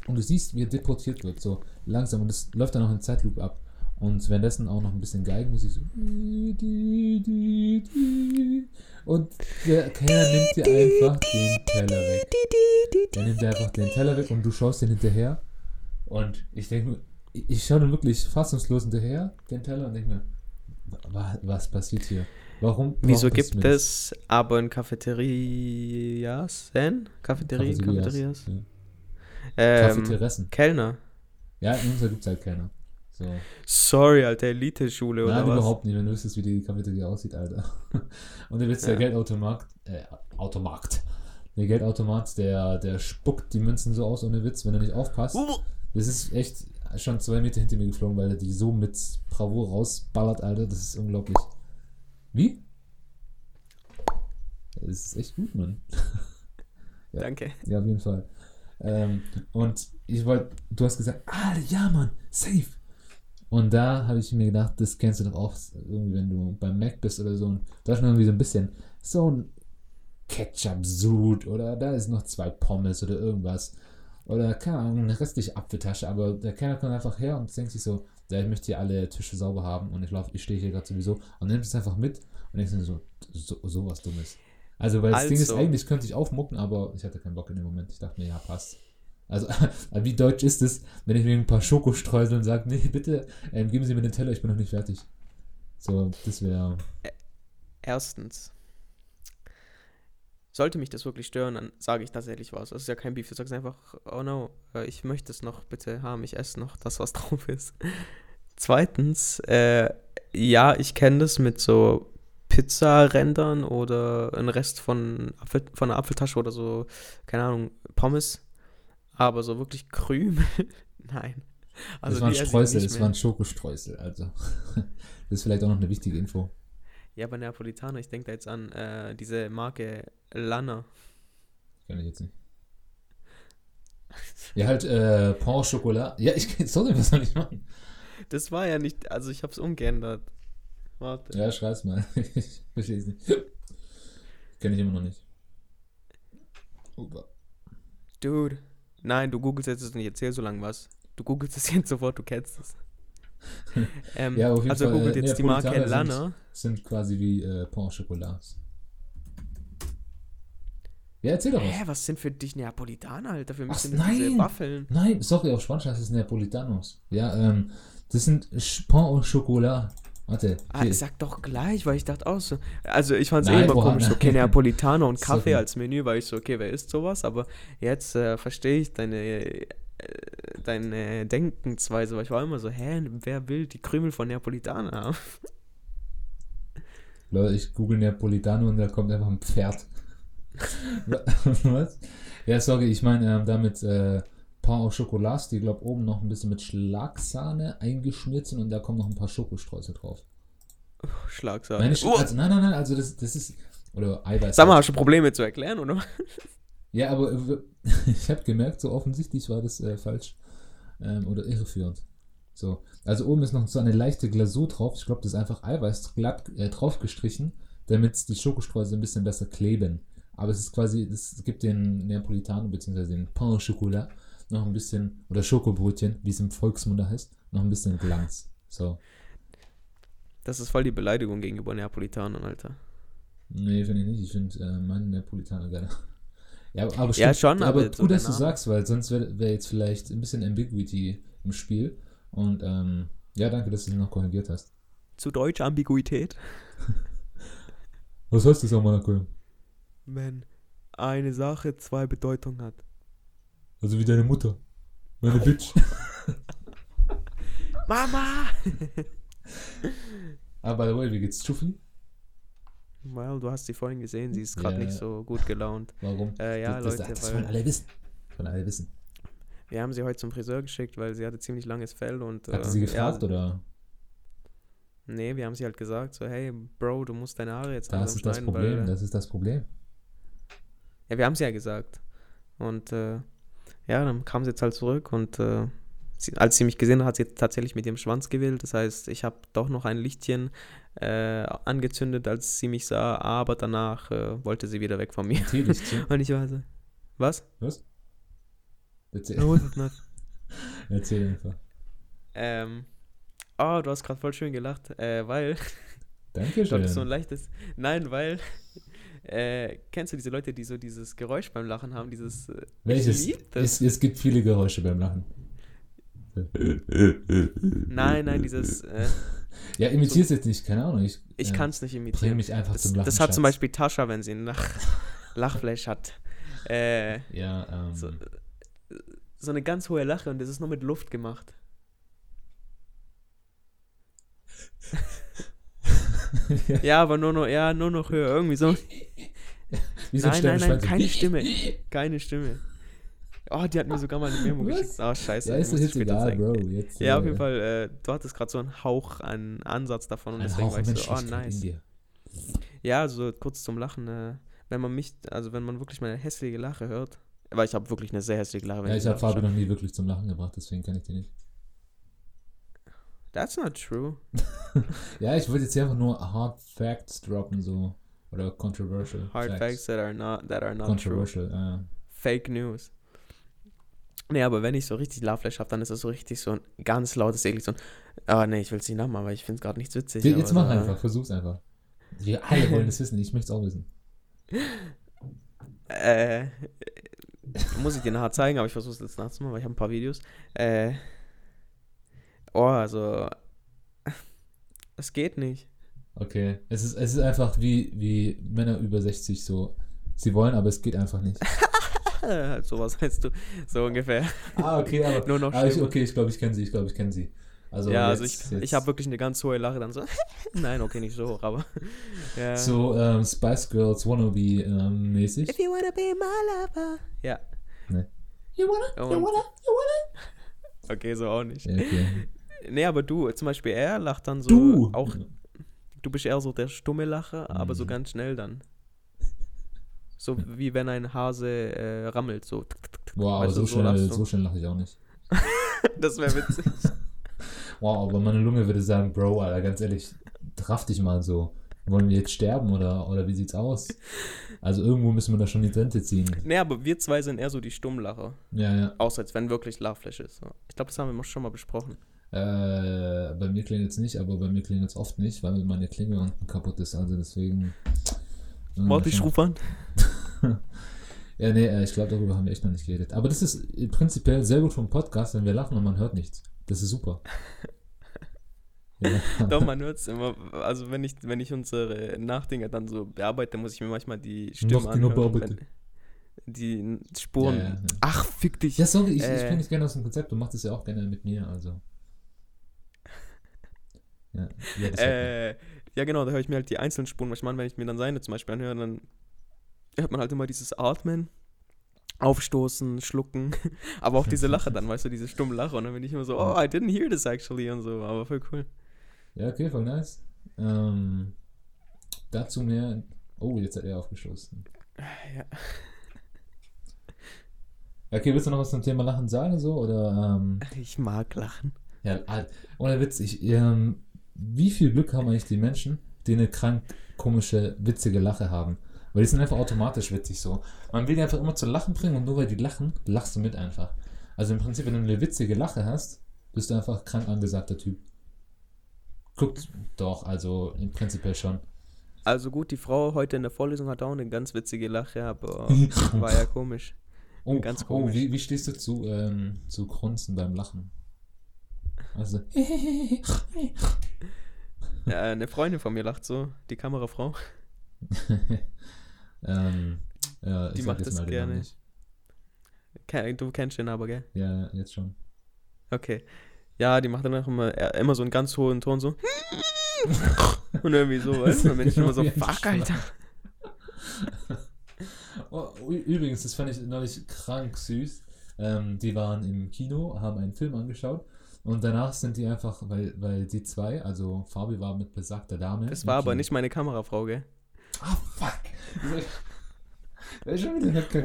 und du siehst, wie er deportiert wird, so langsam und es läuft dann auch in Zeitlupe ab. Und währenddessen auch noch ein bisschen Geigenmusik so. Und der Kellner nimmt dir einfach den Teller weg. Der nimmt dir einfach den Teller weg und du schaust den hinterher. Und ich denke mir, ich schaue dann wirklich fassungslos hinterher, den Teller, und denke mir, wa- was passiert hier? Warum? Wieso gibt das? es aber in Cafeterias, Cafeterien, Cafeterias, Ja. Ähm. Kellner? Ja, in unserer gibt es halt keiner. So. Sorry, Alter, Elite-Schule oder Nein, was? überhaupt nicht, wenn du wüsstest, wie die Cafeteria aussieht, Alter. Und der Witz, der Ja. Geldautomat, äh, Automat. Der Geldautomat, der, der spuckt die Münzen so aus, ohne Witz, wenn er nicht aufpasst. Uh, Das ist echt schon zwei Meter hinter mir geflogen, weil er die so mit Bravour rausballert, Alter. Das ist unglaublich. Wie? Das ist echt gut, Mann. Ja. Danke. Ja, auf jeden Fall. Ähm, und ich wollte, du hast gesagt, ah, ja, Mann, safe. Und da habe ich mir gedacht, das kennst du doch auch, irgendwie, wenn du beim Mac bist oder so. Und da ist noch irgendwie so ein bisschen so ein Ketchup-Sud oder da ist noch zwei Pommes oder irgendwas. Oder, keine Ahnung, eine restliche Apfeltasche. Aber der Kellner kommt einfach her und denkt sich so, ja, ich möchte hier alle Tische sauber haben und ich laufe, ich stehe hier gerade sowieso und nimmt es einfach mit und so, so, so was Dummes. Also, weil das Ding ist, Also- eigentlich könnte ich aufmucken, aber ich hatte keinen Bock in dem Moment. Ich dachte mir, ja, passt. Also, wie deutsch ist es, wenn ich mir ein paar Schokostreuseln sage, nee, bitte, ähm, geben Sie mir den Teller, ich bin noch nicht fertig. So, das wäre. Erstens, sollte mich das wirklich stören, dann sage ich tatsächlich was. Das ist ja kein Beef. Du sagst einfach, oh no, äh, ich möchte es noch bitte haben, ich esse noch das, was drauf ist. Zweitens, äh, ja, ich kenne das mit so Pizzarändern oder ein Rest von, Apfel, von einer Apfeltasche oder so, keine Ahnung, Pommes. Aber so wirklich Krümel, nein. das waren Streusel, nicht das waren Schokostreusel. Also, das ist vielleicht auch noch eine wichtige Info. Ja, bei Neapolitaner, ich denke da jetzt an äh, diese Marke Lana. Kann ich jetzt nicht. Ja, halt, äh, au Chocolat. Ja, ich sorry, was soll ich machen? Das war ja nicht, also ich habe es umgeändert. Warte. Ja, schreib's mal. ich verstehe es nicht. Kenne ich immer noch nicht. Upa. Dude. Nein, du googelst jetzt nicht, erzähl so lang was. Du googelst es jetzt sofort, du kennst es. ähm, Ja, auf jeden also Fall, googelt äh, jetzt die Marke sind- Lana. Sind quasi wie äh, Pain au Chocolat. Ja, erzähl doch was. Hä, was sind für dich Neapolitaner, Alter? Für mich Ach, sind das diese nein. Waffeln. Nein, sorry, auf Spanisch heißt es Neapolitanos. Ja, ähm, das sind Pain au Chocolat. Warte, Ah, sag doch gleich, weil ich dachte auch so. Also ich fand es eh immer komisch, so okay, Neapolitaner und Kaffee Sorry. als Menü, weil ich so, okay, wer isst sowas? Aber jetzt äh, verstehe ich deine, äh, deine Denkensweise, weil ich war immer so, hä, wer will die Krümel von Neapolitaner haben? Leute, ich google Neapolitano und da kommt einfach ein Pferd. was? Ja, sorry, ich meine ähm, damit äh, Pain au Chocolat, die glaube oben noch ein bisschen mit Schlagsahne eingeschmiert sind und da kommen noch ein paar Schokostreusel drauf. Schlagsahne. Meine Sch Oh, also, nein, nein, nein, also das, das ist. Oder Eiweiß. Sag mal, hast du Probleme zu erklären, oder? Ja, aber äh, ich habe gemerkt, so offensichtlich war das äh, falsch ähm, oder irreführend. So, also oben ist noch so eine leichte Glasur drauf. Ich glaube, das ist einfach Eiweiß glatt äh, draufgestrichen, damit die Schokostreusel ein bisschen besser kleben. Aber es ist quasi, es gibt den Neapolitano bzw. den Pain au Chocolat noch ein bisschen, oder Schokobrötchen, wie es im Volksmunde heißt, noch ein bisschen Glanz. So, Das ist voll die Beleidigung gegenüber Neapolitanern, Alter. nee, finde ich nicht. Ich finde äh, meinen Neapolitaner geil. Ja, aber, aber Ja, stimmt, schon, aber, aber gut, dass du sagst, weil sonst wäre wär jetzt vielleicht ein bisschen Ambiguity im Spiel. Und ähm, ja, danke, dass du es noch korrigiert hast. Zu Deutsch Ambiguität. Was heißt das auch, Monaco? Wenn eine Sache zwei Bedeutungen hat. Also wie deine Mutter. Meine Bitch. Mama! Aber by the way, wie geht's Chufi? Well, du hast sie vorhin gesehen, sie ist gerade Ja. nicht so gut gelaunt. Warum? Äh, ja, das, Leute, das, wollen alle wissen. Das wollen alle wissen. wir haben sie heute zum Friseur geschickt, weil sie hatte ziemlich langes Fell und. Hat äh, sie gefragt ja, oder? Nee, wir haben sie halt gesagt, so, hey, Bro, du musst deine Haare jetzt Das ist das Problem. weil. Das ist das Problem. Ja, wir haben sie ja gesagt. Und äh, ja, dann kam sie jetzt halt zurück und äh, sie, als sie mich gesehen hat, hat sie tatsächlich mit ihrem Schwanz gewählt. Das heißt, ich habe doch noch ein Lichtchen äh, angezündet, als sie mich sah, aber danach äh, wollte sie wieder weg von mir. Teelichtchen. Und ich war so, was? Was? Erzähl, No, erzähl einfach. Ähm, oh, du hast gerade voll schön gelacht, äh, weil, Danke glaube, das ist so ein leichtes, nein, weil, äh, kennst du diese Leute, die so dieses Geräusch beim Lachen haben, dieses, äh, Welches? Es, es gibt viele Geräusche beim Lachen. Nein, nein, dieses, äh, Ja, imitier's jetzt nicht, keine Ahnung. Ich, ich äh, kann es nicht Bring imitieren. mich einfach Das, zum Lachen. das hat zum Schatz. Beispiel Tascha, wenn sie ein Lach, Lachflash hat. Äh, Ja, ähm. so, so eine ganz hohe Lache und das ist nur mit Luft gemacht. Ja, aber nur noch, ja, nur noch höher, irgendwie so. Wie so ein Nein, nein, nein, so- keine Stimme. Keine Stimme. Oh, die hat mir sogar mal eine Memo Was? geschickt. Oh, scheiße. Ja, die ist ich jetzt egal, zeigen. Bro. Jetzt, Ja, auf äh, jeden Fall, äh, du hattest gerade so einen Hauch an Ansatz davon und deswegen Hauch war ich so, oh, nice. Ja, also kurz zum Lachen, äh, wenn man mich, also wenn man wirklich meine hässliche Lache hört, weil ich habe wirklich eine sehr hässliche Lache. wenn Ja, ich die habe Fabi noch nie wirklich zum Lachen gebracht, deswegen kann ich dir nicht. That's not true. Ja, ich wollte jetzt einfach nur Hard Facts droppen, so. Oder controversial. Hard facts that are not, that are not true. Controversial, äh. Fake News. Nee, aber wenn ich so richtig Loveflash habe, dann ist es so richtig so ein ganz lautes, eklig so ein, ah nee, ich will es nicht nachmachen, weil ich finde es gerade nicht witzig. Jetzt aber mach so, einfach, versuch's einfach. Wir alle wollen es wissen, ich möchte es auch wissen. Äh, muss ich dir nachher zeigen, aber ich versuche es jetzt nachzumachen, weil ich habe ein paar Videos. Äh, oh, also, es geht nicht. Okay. Es ist, es ist einfach wie, wie Männer über 60 so. Sie wollen, aber es geht einfach nicht. Halt sowas heißt du, so ungefähr. Ah, okay, aber. Nur noch aber ich, okay, ich glaube, ich kenne sie, ich glaube, ich kenne sie. Also ja, also jetzt- ich, jetzt- ich habe wirklich eine ganz hohe Lache dann so. Nein, okay, nicht so hoch, aber. Ja. So ähm, Spice Girls Wannabe ähm, mäßig. If you wanna be my lover. Ja. You wanna, Und- you wanna, you wanna. Okay, so auch nicht. Ja, okay. Nee, aber du, zum Beispiel er lacht dann so. Du! Auch, du bist eher so der stumme Lacher, aber so Mhm. ganz schnell dann. So wie wenn ein Hase äh, rammelt, so. Wow, aber du, so so schnell, so schnell lache ich auch nicht. Das wäre witzig. Wow, aber meine Lunge würde sagen, Bro, Alter, ganz ehrlich, traff dich mal so. Wollen wir jetzt sterben oder, oder wie sieht's aus? Also irgendwo müssen wir da schon die Trente ziehen. nee, aber wir zwei sind eher so die Stummlacher. Ja, ja. Außer als wenn wirklich Loveflash ist. Ich glaube, das haben wir schon mal besprochen. Äh, bei mir klingelt es nicht, aber bei mir klingelt es oft nicht, weil meine Klingel unten kaputt ist. Also deswegen. äh, Warte, ich schon- ruf an. Ja, nee, äh, ich glaube, darüber haben wir echt noch nicht geredet. Aber das ist prinzipiell sehr gut vom Podcast, wenn wir lachen und man hört nichts. Das ist super. ja. Doch, man hört es immer. Also, wenn ich, wenn ich unsere Nachdinger dann so bearbeite, muss ich mir manchmal die Stimme anhören. Die Spuren. Ja, ja. Ach, fick dich. Ja, sorry, ich, ich Äh. bringe dich gerne aus dem Konzept. Du machst es ja auch gerne mit mir, also. Ja, ja Äh, ja, genau, da höre ich mir halt die einzelnen Spuren manchmal an, wenn ich mir dann seine zum Beispiel anhöre, dann hört man halt immer dieses Atmen, Aufstoßen, Schlucken, aber auch diese Lache dann, weißt du, diese stumme Lache und dann bin ich immer so, oh, I didn't hear this actually und so, aber voll cool. ja, okay, voll nice. Ähm, dazu mehr. Oh, jetzt hat er aufgestoßen. Ja. Okay, willst du noch was zum Thema Lachen sagen, so? Oder, ähm, Ich mag Lachen. ja, ah, ohne Witz, ich, ähm, wie viel Glück haben eigentlich die Menschen, die eine krank, komische, witzige Lache haben? Weil die sind einfach automatisch witzig so. Man will die einfach immer zu Lachen bringen und nur weil die lachen, lachst du mit einfach. Also im Prinzip, wenn du eine witzige Lache hast, bist du einfach krank angesagter Typ. Guckt doch, also im Prinzip schon. Also gut, die Frau heute in der Vorlesung hat auch eine ganz witzige Lache, aber war ja komisch. Oh, Ganz oh komisch. wie, wie stehst du zu, ähm, zu Grunzen beim Lachen? Also, Ja, eine Freundin von mir lacht so, die Kamerafrau. ähm, ja, Die macht das gerne. Du kennst den aber, gell? Ja, jetzt schon. Okay. Ja, die macht dann auch immer, äh, immer so einen ganz hohen Ton so. Und irgendwie so, weißt du? Dann bin ich immer so, fuck. Alter. Oh, übrigens, das fand ich neulich krank süß. Ähm, die waren im Kino, haben einen Film angeschaut und danach sind die einfach, weil, weil die zwei, also Fabi war mit besagter Dame. Das war aber Kino. nicht meine Kamerafrau, gell? Ah, fuck!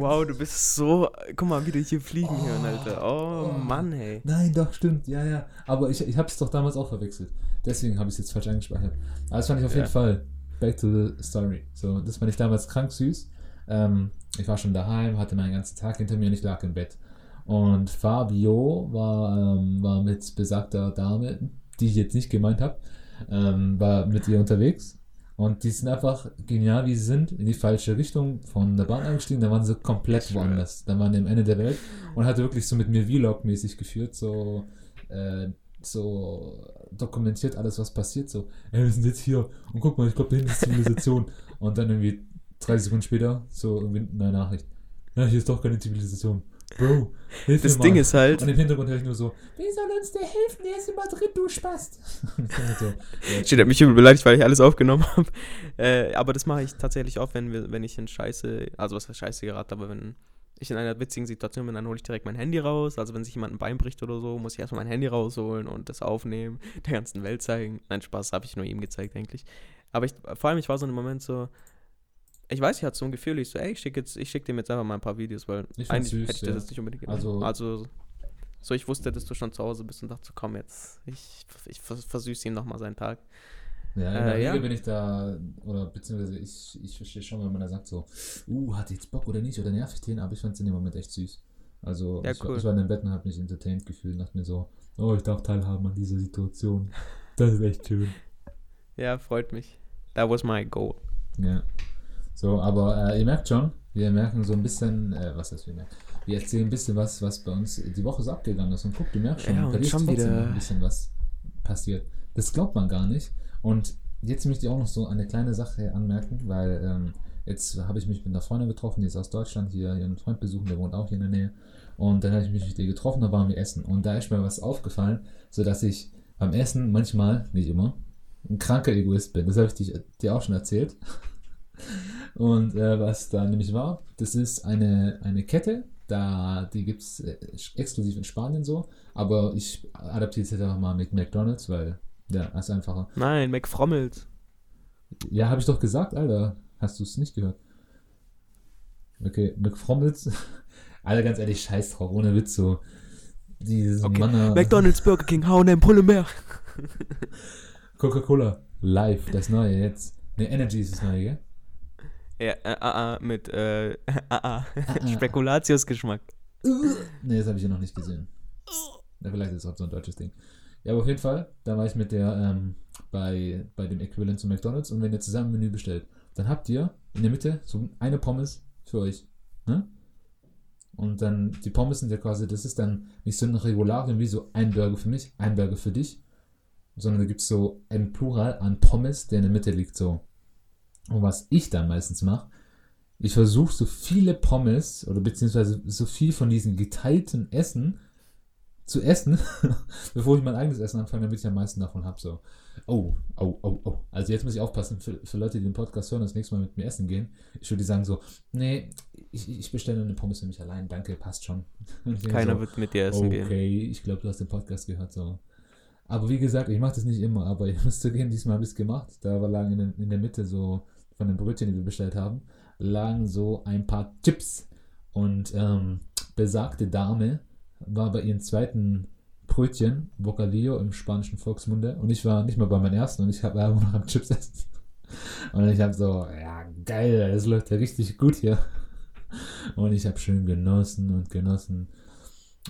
wow, du bist so. Guck mal, wie du hier fliegen oh, hören, Alter. Oh, oh, Mann, hey. Nein, doch, stimmt. Ja, ja. Aber ich, ich hab's doch damals auch verwechselt. Deswegen habe ich es jetzt falsch eingespeichert. Aber das fand ich auf jeden Fall. Back to the story. So, das fand ich damals krank süß. Ähm, ich war schon daheim, hatte meinen ganzen Tag hinter mir und ich lag im Bett. Und Fabio war, ähm, war mit besagter Dame, die ich jetzt nicht gemeint habe, ähm, war mit ihr unterwegs. Und die sind einfach genial, wie sie sind, in die falsche Richtung von der Bahn eingestiegen. Da waren sie komplett woanders. Da waren die am Ende der Welt und hatte wirklich so mit mir Vlog-mäßig geführt, so, äh, so dokumentiert alles, was passiert. So, ey, wir sind jetzt hier und guck mal, ich glaube, da hinten ist Zivilisation. und dann irgendwie drei Sekunden später so irgendwie eine Nachricht. Ja, hier ist doch keine Zivilisation. Bro, hilf Das mir Ding mal. ist halt. Und im Hintergrund höre ich nur so, wie soll uns der helfen? Der ist immer drin, du Spast. Steht, hat mich übel beleidigt, weil ich alles aufgenommen habe. Äh, aber das mache ich tatsächlich auch, wenn, wir, wenn ich in Scheiße, also was für Scheiße gerate, aber wenn ich in einer witzigen Situation bin, dann hole ich direkt mein Handy raus. Also wenn sich jemand ein Bein bricht oder so, muss ich erstmal mein Handy rausholen und das aufnehmen, der ganzen Welt zeigen. Nein, Spaß habe ich nur ihm gezeigt eigentlich. Aber ich, vor allem, ich war so in einem Moment so, ich weiß, ich hatte so ein Gefühl, ich so, ey, ich schicke schick dem jetzt einfach mal ein paar Videos, weil ich eigentlich süß, hätte ich das jetzt nicht unbedingt gemacht. Also, also, so ich wusste, dass du schon zu Hause bist und dachte, komm jetzt, ich, ich versüße ihm nochmal seinen Tag. Ja, in der äh, ja. bin ich da, oder beziehungsweise ich, ich verstehe schon, wenn man da sagt so, uh, hat jetzt Bock oder nicht, oder nerv ich den, aber ich fand es in dem Moment echt süß. Also ja, ich, cool. ich, war in dem Bett und habe mich entertained gefühlt, dachte mir so, oh, ich darf teilhaben an dieser Situation. Das ist echt schön. Ja, freut mich. That was my goal. Ja. So, aber äh, ihr merkt schon, wir merken so ein bisschen, äh, was heißt wir merken? Wir erzählen ein bisschen was, was bei uns die Woche so abgegangen ist. Und guck, du merkst schon, ja, bei dir ist trotzdem wieder... ein bisschen was passiert. Das glaubt man gar nicht. Und jetzt möchte ich auch noch so eine kleine Sache anmerken, weil ähm, jetzt habe ich mich mit einer Freundin getroffen, die ist aus Deutschland, hier ihren Freund besuchen, der wohnt auch hier in der Nähe. Und dann habe ich mich mit ihr getroffen, da waren wir essen. Und da ist mir was aufgefallen, sodass ich beim Essen manchmal, nicht immer, ein kranker Egoist bin. Das habe ich dir auch schon erzählt. Und äh, was da nämlich war, das ist eine, eine Kette, da, die gibt es äh, exklusiv in Spanien so, aber ich adaptiere es jetzt einfach mal mit McDonalds, weil, ja, das ist einfacher. Nein, McFrommels. Ja, habe ich doch gesagt, Alter. Hast du es nicht gehört? Okay, McFrommels. Alter, ganz ehrlich, scheiß drauf, ohne Witz so. Dieses okay. Mann, McDonalds, Burger King, H&M, Pulle mehr. Coca-Cola, live, das neue jetzt. Ne, Energy ist das neue, gell? Ja, äh, äh, äh mit äh, äh, Spekulatius-Geschmack. Ne, das habe ich ja noch nicht gesehen. Ja, vielleicht ist es auch so ein deutsches Ding. Ja, aber auf jeden Fall, da war ich mit der ähm, bei, bei dem Äquivalent zu McDonalds und wenn ihr zusammen ein Menü bestellt, dann habt ihr in der Mitte so eine Pommes für euch. Ne? Und dann, die Pommes sind ja quasi, das ist dann nicht so ein Regularium wie so ein Burger für mich, ein Burger für dich, sondern da gibt es so ein Plural an Pommes, der in der Mitte liegt, so. Und was ich dann meistens mache, ich versuche so viele Pommes oder beziehungsweise so viel von diesem geteilten Essen zu essen, bevor ich mein eigenes Essen anfange, damit ich am meisten davon habe. So, oh, oh, oh, oh. Also jetzt muss ich aufpassen, für, für Leute, die den Podcast hören, das nächste Mal mit mir essen gehen. Ich würde sagen so, nee, ich, ich bestelle eine Pommes für mich allein, danke, passt schon. Keiner so, wird mit dir essen okay, gehen. Okay, ich glaube, du hast den Podcast gehört, so. Aber wie gesagt, ich mache das nicht immer, aber ich müsste gehen, diesmal habe ich es gemacht. Da lang in, in der Mitte so von den Brötchen, die wir bestellt haben, lagen so ein paar Chips. Und ähm, besagte Dame war bei ihrem zweiten Brötchen, Bocadillo im spanischen Volksmunde. Und ich war nicht mal bei meinem ersten und ich habe einfach noch am Chips essen. Und ich habe so, ja, geil, das läuft ja richtig gut hier. Und ich habe schön genossen und genossen.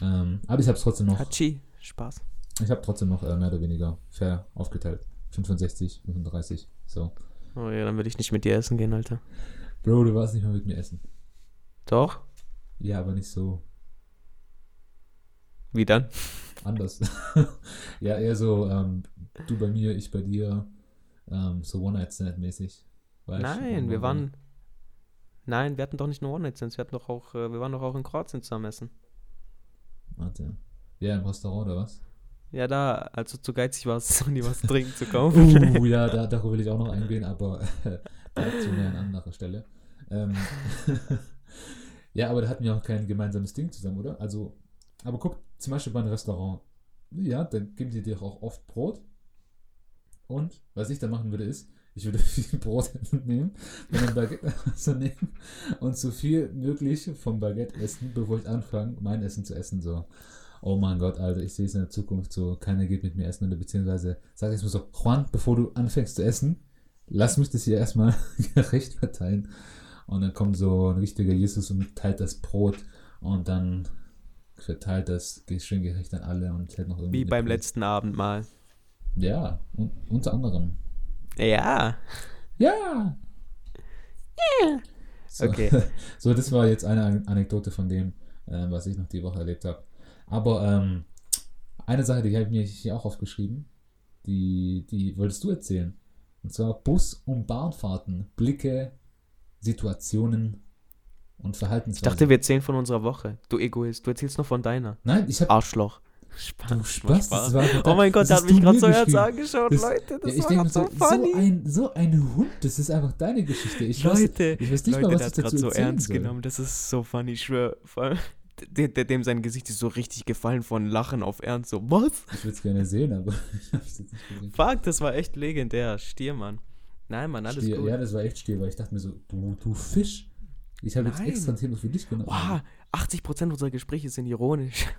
Ähm, aber ich habe es trotzdem noch. Hachi, Spaß. Ich habe trotzdem noch äh, mehr oder weniger fair aufgeteilt. 65, 35, so. Oh ja, dann würde ich nicht mit dir essen gehen, Alter. Bro, du warst nicht mal mit mir essen. Doch? Ja, aber nicht so. Wie dann? Anders. ja, eher so, ähm, du bei mir, ich bei dir. Ähm, so One-Night-Stand-mäßig. Nein, wir waren. Nein, wir hatten doch nicht nur One-Night-Stands, wir hatten doch auch, äh, wir waren doch auch in Kroatien zusammen essen. Warte. Ja, im Restaurant oder was? Ja, da, als du zu geizig warst, um dir was trinken zu kaufen. Uh, ja, da, darüber will ich auch noch eingehen, aber äh, dazu mehr an anderer Stelle. Ähm, ja, aber da hatten wir auch kein gemeinsames Ding zusammen, oder? Also, aber guck, zum Beispiel bei einem Restaurant, ja, dann geben die dir auch oft Brot. Und was ich dann machen würde, ist, ich würde viel Brot nehmen, von dem Baguette so nehmen und so viel möglich vom Baguette essen, bevor ich anfange, mein Essen zu essen. So, oh mein Gott, Alter, ich sehe es in der Zukunft so, keiner geht mit mir essen oder beziehungsweise sage ich mir so, Juan, bevor du anfängst zu essen, lass mich das hier erstmal gerecht verteilen. Und dann kommt so ein richtiger Jesus und teilt das Brot und dann verteilt das schön gerecht an alle und hält noch irgendwie. Wie beim Pizza. letzten Abendmahl. Ja, un unter anderem. Ja. Ja! So, Okay. so, das war jetzt eine An- Anekdote von dem, äh, was ich noch die Woche erlebt habe. Aber ähm, eine Sache, die habe ich mir hier auch aufgeschrieben, die, die wolltest du erzählen. Und zwar Bus- und Bahnfahrten, Blicke, Situationen und Ich Verhaltensweisen. dachte, wir erzählen von unserer Woche. Du Egoist, du erzählst noch von deiner. Nein, ich habe Arschloch. Spaß. Du Spaß, war Oh mein Gott, der hat mich gerade so ernst angeschaut, Das- Leute. Das ja, ich war denke so, so funny. so, ein, so ein Hund, das ist einfach deine Geschichte. Ich Leute, weiß, ich weiß nicht Leute, mal, der was hat ich dazu gerade so ernst soll. genommen. Das ist so funny, ich schwöre. Vor allem, der, dem sein Gesicht ist so richtig gefallen von Lachen auf Ernst. So, was? Ich würde es gerne sehen, aber ich habe es jetzt nicht gesehen. Fuck, das war echt legendär. Stier, Mann. Nein, Mann, alles Stier, gut. Ja, das war echt stier, weil ich dachte mir so, du, du Fisch. Ich habe jetzt extra ein Thema für dich genommen. Wow, 80% unserer Gespräche sind ironisch.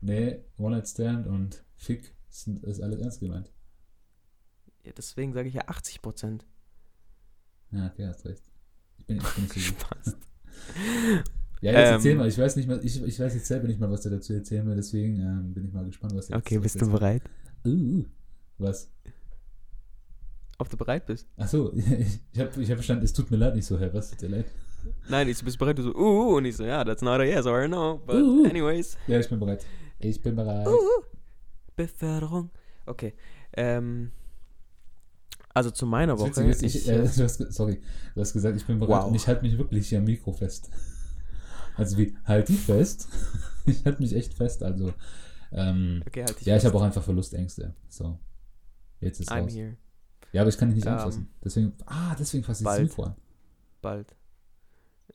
Nee, One-Night-Stand und Fick sind, ist alles ernst gemeint. Ja, deswegen sage ich ja 80%. Ja, okay, hast recht. Ich bin, ich bin nicht so gut. Ja, jetzt Ähm. erzähl mal. Ich weiß nicht mal, ich, ich weiß jetzt selber nicht mal, was du dazu erzählen will, deswegen ähm, bin ich mal gespannt, was jetzt Okay, bist du bereit? Uh, was? Ob du bereit bist? Achso, ich, ich habe ich hab verstanden, es tut mir leid, nicht so, Herr, was tut dir leid? Nein, ich so, bist du bereit? Du so, uh, und ich so, ja, that's not a yes or a no, but Uh. anyways. Ja, ich bin bereit. Ich bin bereit. Uh, Beförderung. Okay. Ähm, also zu meiner Woche. Witzige ist, ich, ich, äh, du hast, sorry, du hast gesagt, ich bin bereit Wow. und ich halte mich wirklich hier am Mikro fest. Also wie, halt die fest? ich halte mich echt fest, also ähm, okay, halt ja, ich habe auch einfach Verlustängste. So, jetzt ist I'm raus. here. Ja, aber ich kann dich nicht Ähm, anfassen. Deswegen, ah, deswegen fasse ich das bald. Mikro an. Bald.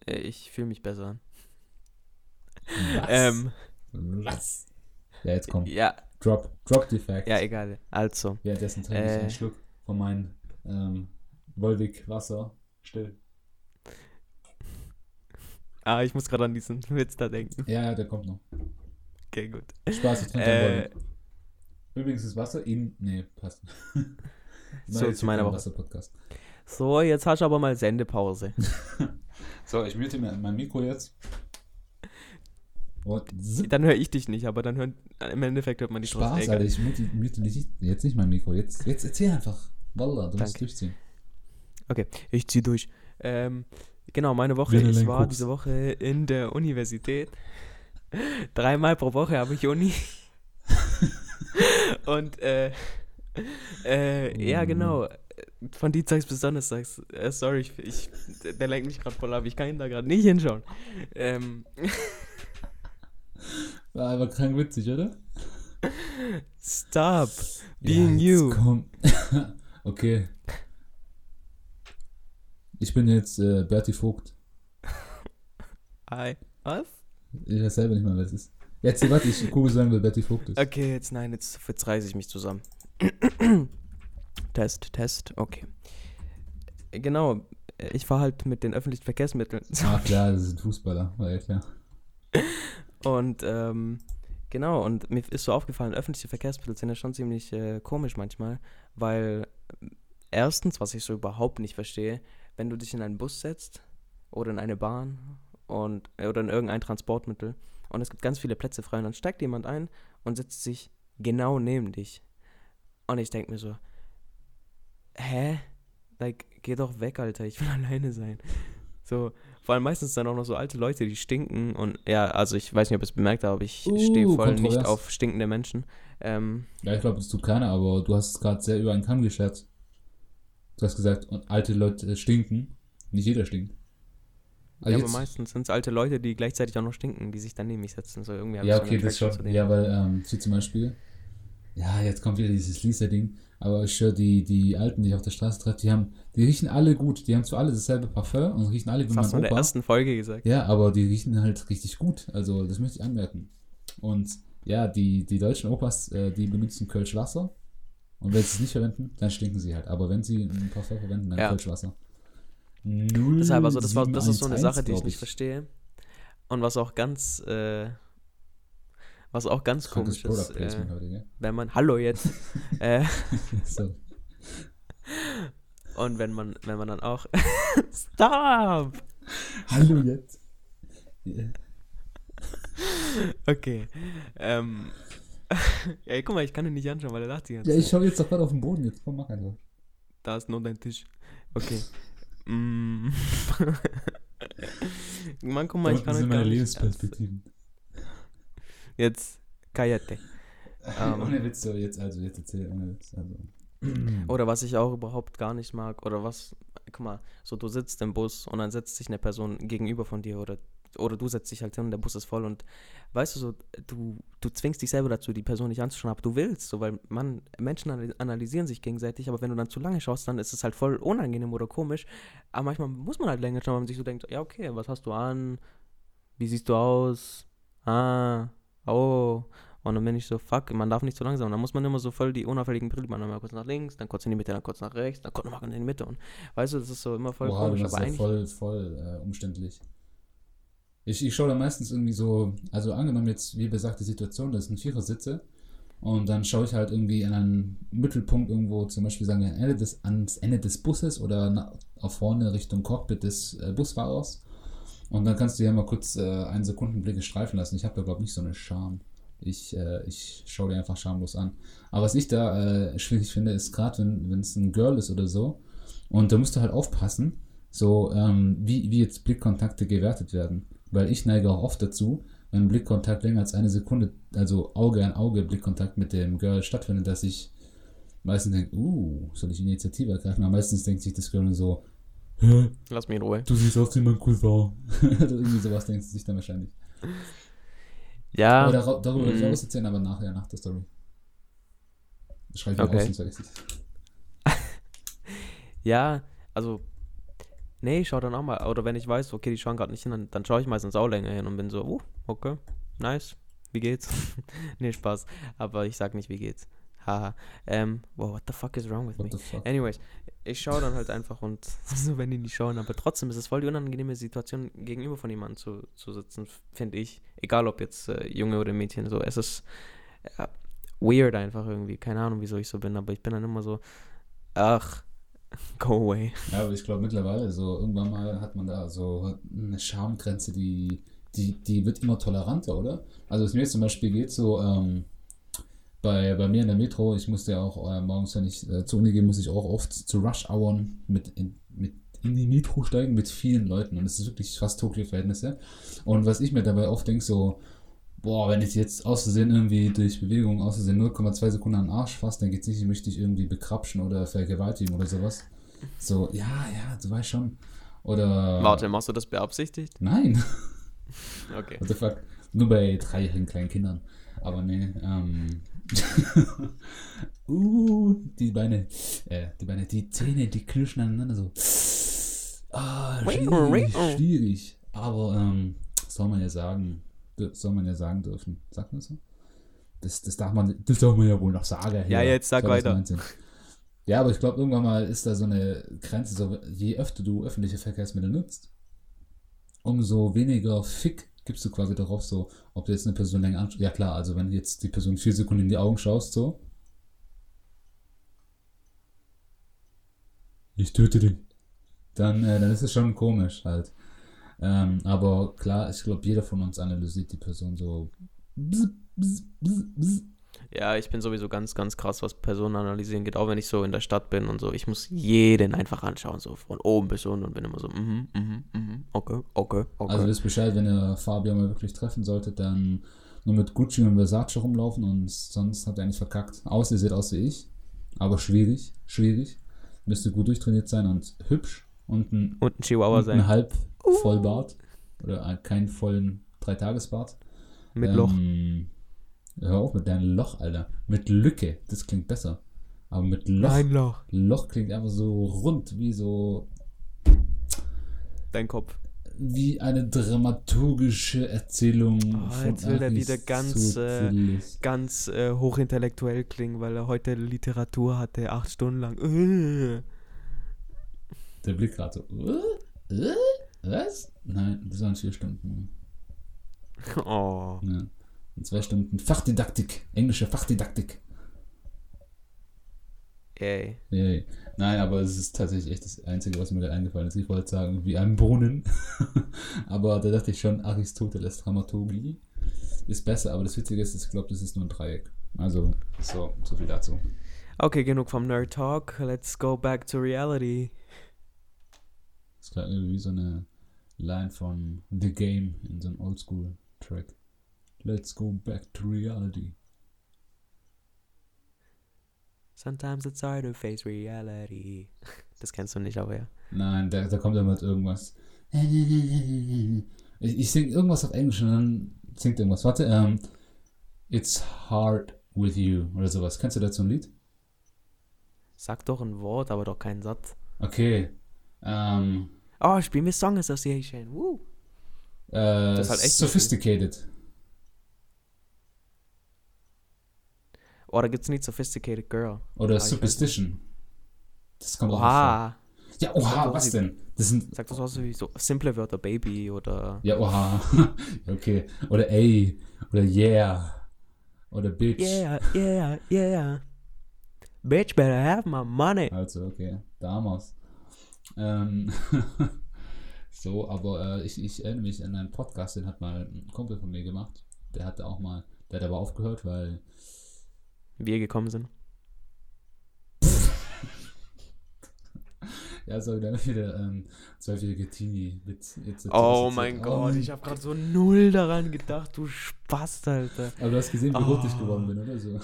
Äh, Ich fühle mich besser an. Was? Ähm, Was? Ja, jetzt komm. ja, Drop, drop the facts. ja, egal. Also, Währenddessen trinke ich Äh. einen Schluck von meinem ähm, Wolwig Wasser. Still. Ah, ich muss gerade an diesen Witz da denken. Ja, ja, der kommt noch. Okay, gut. Spaß, ich trinke Äh. Übrigens ist Wasser in. Nee, passt. So, zu meiner Woche. Wasser-Podcast. So, jetzt hast du aber mal Sendepause. So, ich mute mir mein Mikro jetzt. Und. Dann höre ich dich nicht, aber dann hören, im Endeffekt hört man trotzdem. Spaß. Alter, ich mute, mute nicht, jetzt nicht mein Mikro. Jetzt, jetzt erzähl einfach. Wallah, du musst Danke. durchziehen. Okay, ich zieh durch. Ähm, genau, meine Woche, ich war guckst. diese Woche in der Universität. Dreimal pro Woche habe ich Uni. Und, äh, äh, ja, Mhm. genau. Von Dienstags bis Donnerstags. Äh, sorry, ich, ich, der lenkt mich gerade voll ab. Ich kann ihn da gerade nicht hinschauen. Ähm, War aber krank witzig, oder? stop being ja, you. Komm. okay. Ich bin jetzt äh, Berti Vogt. I, was? Ich weiß selber nicht mal, wer es ist. Jetzt, warte, ich google sagen, wer Berti Vogt ist. Okay, jetzt nein, jetzt, reiße ich mich zusammen. Test, Test, okay. Genau, ich fahre halt mit den öffentlichen Verkehrsmitteln. Ah, klar, das ist ein Fußballer. War ja klar. Und ähm, genau, und mir ist so aufgefallen, öffentliche Verkehrsmittel sind ja schon ziemlich äh, komisch manchmal, weil erstens, was ich so überhaupt nicht verstehe, wenn du dich in einen Bus setzt oder in eine Bahn und äh, oder in irgendein Transportmittel und es gibt ganz viele Plätze frei und dann steigt jemand ein und setzt sich genau neben dich. Und ich denke mir so, hä? Like, geh doch weg, Alter, ich will alleine sein. So, vor allem meistens dann auch noch so alte Leute, die stinken und ja, also ich weiß nicht, ob ihr es bemerkt habt, aber ich Uh, stehe voll nicht kontrovers. auf stinkende Menschen. Ähm, Ja, ich glaube, das tut keiner, aber du hast es gerade sehr über einen Kamm geschert. Du hast gesagt, alte Leute stinken. Nicht jeder stinkt. Aber ja, jetzt- aber meistens sind es alte Leute, die gleichzeitig auch noch stinken, die sich dann neben mich setzen. So irgendwie Ja, okay, das schon. zu. Ja, weil, ähm, sie zum Beispiel, ja, jetzt kommt wieder dieses Lisa-Ding, aber ich schwör, die, die Alten, die ich auf der Straße treffe, die haben, die riechen alle gut. Die haben zwar alle dasselbe Parfum und riechen alle wie Das hast du mein in der Opa. ersten Folge gesagt. Ja, aber die riechen halt richtig gut. Also, das möchte ich anmerken. Und ja, die, die deutschen Opas, äh, die benutzen Kölsch Wasser Und wenn sie es nicht verwenden, dann stinken sie halt. Aber wenn sie ein Parfum verwenden, dann Ja. Kölschwasser. Null Deshalb, also das, war, das ist so eine 711, Sache, die ich nicht verstehe. Und was auch ganz, äh, was auch ganz Krankes komisch ist, äh, heute, wenn man, hallo jetzt, äh, so. und wenn man, wenn man dann auch, stop! Hallo jetzt. Ja. Okay, ähm, ey, guck mal, ich kann ihn nicht anschauen, weil er lacht die ganze Ja, ich schaue jetzt doch gerade auf den Boden. Jetzt komm, mach einfach. Da ist nur dein Tisch. Okay. Mm. Mann, guck mal, ich kann das sind euch gar meine nicht Lebensperspektiven. Jetzt, cállate. Ähm. ohne Witz, so jetzt, also jetzt erzähl, ohne Witz. Also. Oder was ich auch überhaupt gar nicht mag, oder was, guck mal, so du sitzt im Bus und dann setzt sich eine Person gegenüber von dir oder, oder du setzt dich halt hin und der Bus ist voll und weißt du so, du, du zwingst dich selber dazu, die Person nicht anzuschauen, aber du willst, so, weil man, Menschen anal- analysieren sich gegenseitig, aber wenn du dann zu lange schaust, dann ist es halt voll unangenehm oder komisch, aber manchmal muss man halt länger schauen, weil man sich so denkt, ja okay, was hast du an, wie siehst du aus, ah, oh, und dann bin ich so, fuck, man darf nicht zu langsam. Dann muss man immer so voll die unauffälligen Brille machen. Mal kurz nach links, dann kurz in die Mitte, dann kurz nach rechts, dann kurz nochmal in die Mitte. Und weißt du, das ist so immer voll Boah, komisch. das ist Aber ja eigentlich. voll, voll äh, umständlich. Ich, ich schaue da meistens irgendwie so, also angenommen jetzt, wie besagte Situation, dass ich ein Vierer sitze und dann schaue ich halt irgendwie an einen Mittelpunkt irgendwo, zum Beispiel sagen wir Ende des, ans Ende des Busses oder na, auf vorne Richtung Cockpit des äh, Busfahrers und dann kannst du ja mal kurz äh, einen Sekundenblicke streifen lassen. Ich habe da glaube ich nicht so eine Scham. Ich, äh, ich schaue dir einfach schamlos an. Aber was ich da äh, schwierig finde, ist gerade, wenn wenn es ein Girl ist oder so, und da musst du halt aufpassen, so ähm, wie, wie jetzt Blickkontakte gewertet werden. Weil ich neige auch oft dazu, wenn Blickkontakt länger als eine Sekunde, also Auge an Auge Blickkontakt mit dem Girl stattfindet, dass ich meistens denke, uh, soll ich Initiative ergreifen? Aber meistens denkt sich das Girl nur so, hä, Lass mich in Ruhe. du siehst aus wie mein Cousin. Oder irgendwie sowas denkt sie sich dann wahrscheinlich. Ja. Aber dar darüber will ich mm. auch was erzählen, aber nachher, nach der Story. Schreibe ich mir Okay. aus, sonst vergesse ich Ja, also. Nee, ich schau dann auch mal. Oder wenn ich weiß, okay, die schauen gerade nicht hin, dann, dann schaue ich meistens auch länger hin und bin so, uh, okay, nice. Wie geht's? nee, Spaß. Aber ich sag nicht, wie geht's. Haha. Ähm, wow, what the fuck is wrong with me? What fuck? Anyways, ich schaue dann halt einfach und so, wenn die nicht schauen, aber trotzdem ist es voll die unangenehme Situation, gegenüber von jemandem zu, zu sitzen, finde ich. Egal ob jetzt äh, Junge oder Mädchen, so. Es ist ja, weird einfach irgendwie. Keine Ahnung, wieso ich so bin, aber ich bin dann immer so, ach, go away. Ja, aber ich glaube mittlerweile, so irgendwann mal hat man da so eine Schamgrenze, die, die, die wird immer toleranter, oder? Also was mir jetzt zum Beispiel geht, so ähm, bei, bei mir in der Metro, ich musste ja auch äh, morgens, wenn ich äh, zur Uni gehe, muss ich auch oft zu Rush-Hours mit in, mit in die Metro steigen mit vielen Leuten und es ist wirklich fast Tokio-Verhältnisse. Und was ich mir dabei oft denke, so, boah, wenn ich jetzt aus Versehen irgendwie durch Bewegung aus Versehen 0,2 Sekunden an den Arsch fasse, dann geht's nicht, ich möchte dich irgendwie bekrapschen oder vergewaltigen oder sowas. So, ja, ja, du weißt schon. Oder. Warte, machst du das beabsichtigt? Nein. Okay. What the fuck? Nur bei dreijährigen kleinen Kindern. Aber nee, ähm. uh, die Beine, äh, die Beine, die Zähne, die knirschen aneinander so. Ah, schwierig, schwierig. Aber, ähm, soll man ja sagen, soll man ja sagen dürfen. Sagt man so? Das, das darf man, das darf man ja wohl noch sagen. Ja, jetzt sag weiter. 2019. Ja, aber ich glaube, irgendwann mal ist da so eine Grenze, so, je öfter du öffentliche Verkehrsmittel nutzt, umso weniger Fick gibst du quasi darauf, so, ob du jetzt eine Person länger anschaust. Ja, klar, also wenn du jetzt die Person vier Sekunden in die Augen schaust, so. Ich töte dich. Dann, äh, dann ist es schon komisch halt. Ähm, aber klar, ich glaube, jeder von uns analysiert die Person so. bzz, bzz, bzz. Ja, ich bin sowieso ganz, ganz krass, was Personen analysieren geht, auch wenn ich so in der Stadt bin und so. Ich muss jeden einfach anschauen, so von oben bis unten und bin immer so, mhm, mhm, mhm, okay, okay, okay. Also wisst Bescheid, wenn ihr Fabian mal wirklich treffen solltet, dann nur mit Gucci und Versace rumlaufen und sonst habt ihr eigentlich verkackt. Außer ihr seht aus wie ich, aber schwierig, schwierig. Müsst ihr gut durchtrainiert sein und hübsch und ein, und ein Chihuahua und ein sein. halb Vollbart oder ein- keinen vollen Dreitagesbart. Mit Loch. Ähm, hör auf mit deinem Loch, Alter. Mit Lücke, das klingt besser. Aber mit Loch, Ein Loch. Loch klingt einfach so rund, wie so Dein Kopf. wie eine dramaturgische Erzählung. Oh, von jetzt will er wieder ganz, äh. Ganz äh, hochintellektuell klingen, weil er heute Literatur hatte, acht Stunden lang. Äh. Der Blick gerade so. Äh? Äh? Was? Nein, das waren vier Stunden. Oh. Ja. Und zwei Stunden Fachdidaktik, englische Fachdidaktik. Ey. Nee, nein, aber es ist tatsächlich echt das Einzige, was mir da eingefallen ist. Ich wollte sagen, wie ein Brunnen. aber da dachte ich schon, Aristoteles Dramaturgie ist besser. Aber das Witzige ist, ich glaube, das ist nur ein Dreieck. Also, so, so viel dazu. Okay, genug vom Nerd Talk. Let's go back to reality. Das klingt irgendwie wie so eine Line von The Game in so einem Oldschool-Track. Let's go back to reality. Sometimes it's hard to face reality. Das kennst du nicht, aber ja. Nein, da, da kommt immer irgendwas. Ich, ich sing irgendwas auf Englisch und dann singt irgendwas. Warte, ähm, It's hard with you oder sowas. Kennst du dazu ein Lied? Sag doch ein Wort, aber doch keinen Satz. Okay. Ähm, Oh, spiel mir Song Association. Woo. äh, ist halt echt Sophisticated. Oh, da gibt's nicht Sophisticated Girl. Oder Ah, Superstition. Das kommt auch Oha. vor. Ja, oha, doch, was sie- denn? Das sind. Sag das auch so wie so simple Wörter, Baby oder. Ja, oha. okay. Oder ey. Oder yeah. Oder bitch. Yeah, yeah, yeah. Bitch better have my money. Also, okay. Damals. Ähm, so, aber äh, ich, ich erinnere mich an einen Podcast, den hat mal ein Kumpel von mir gemacht. Der hatte auch mal, der hat aber aufgehört, weil. Wir gekommen sind. Ja, so dann wieder ähm, zwölfjährige Teenie mit jetzt Oh mein oh Gott, ich habe gerade so null daran gedacht, du Spast, Alter. Aber du hast gesehen, wie rot ich Oh. geworden bin, oder so?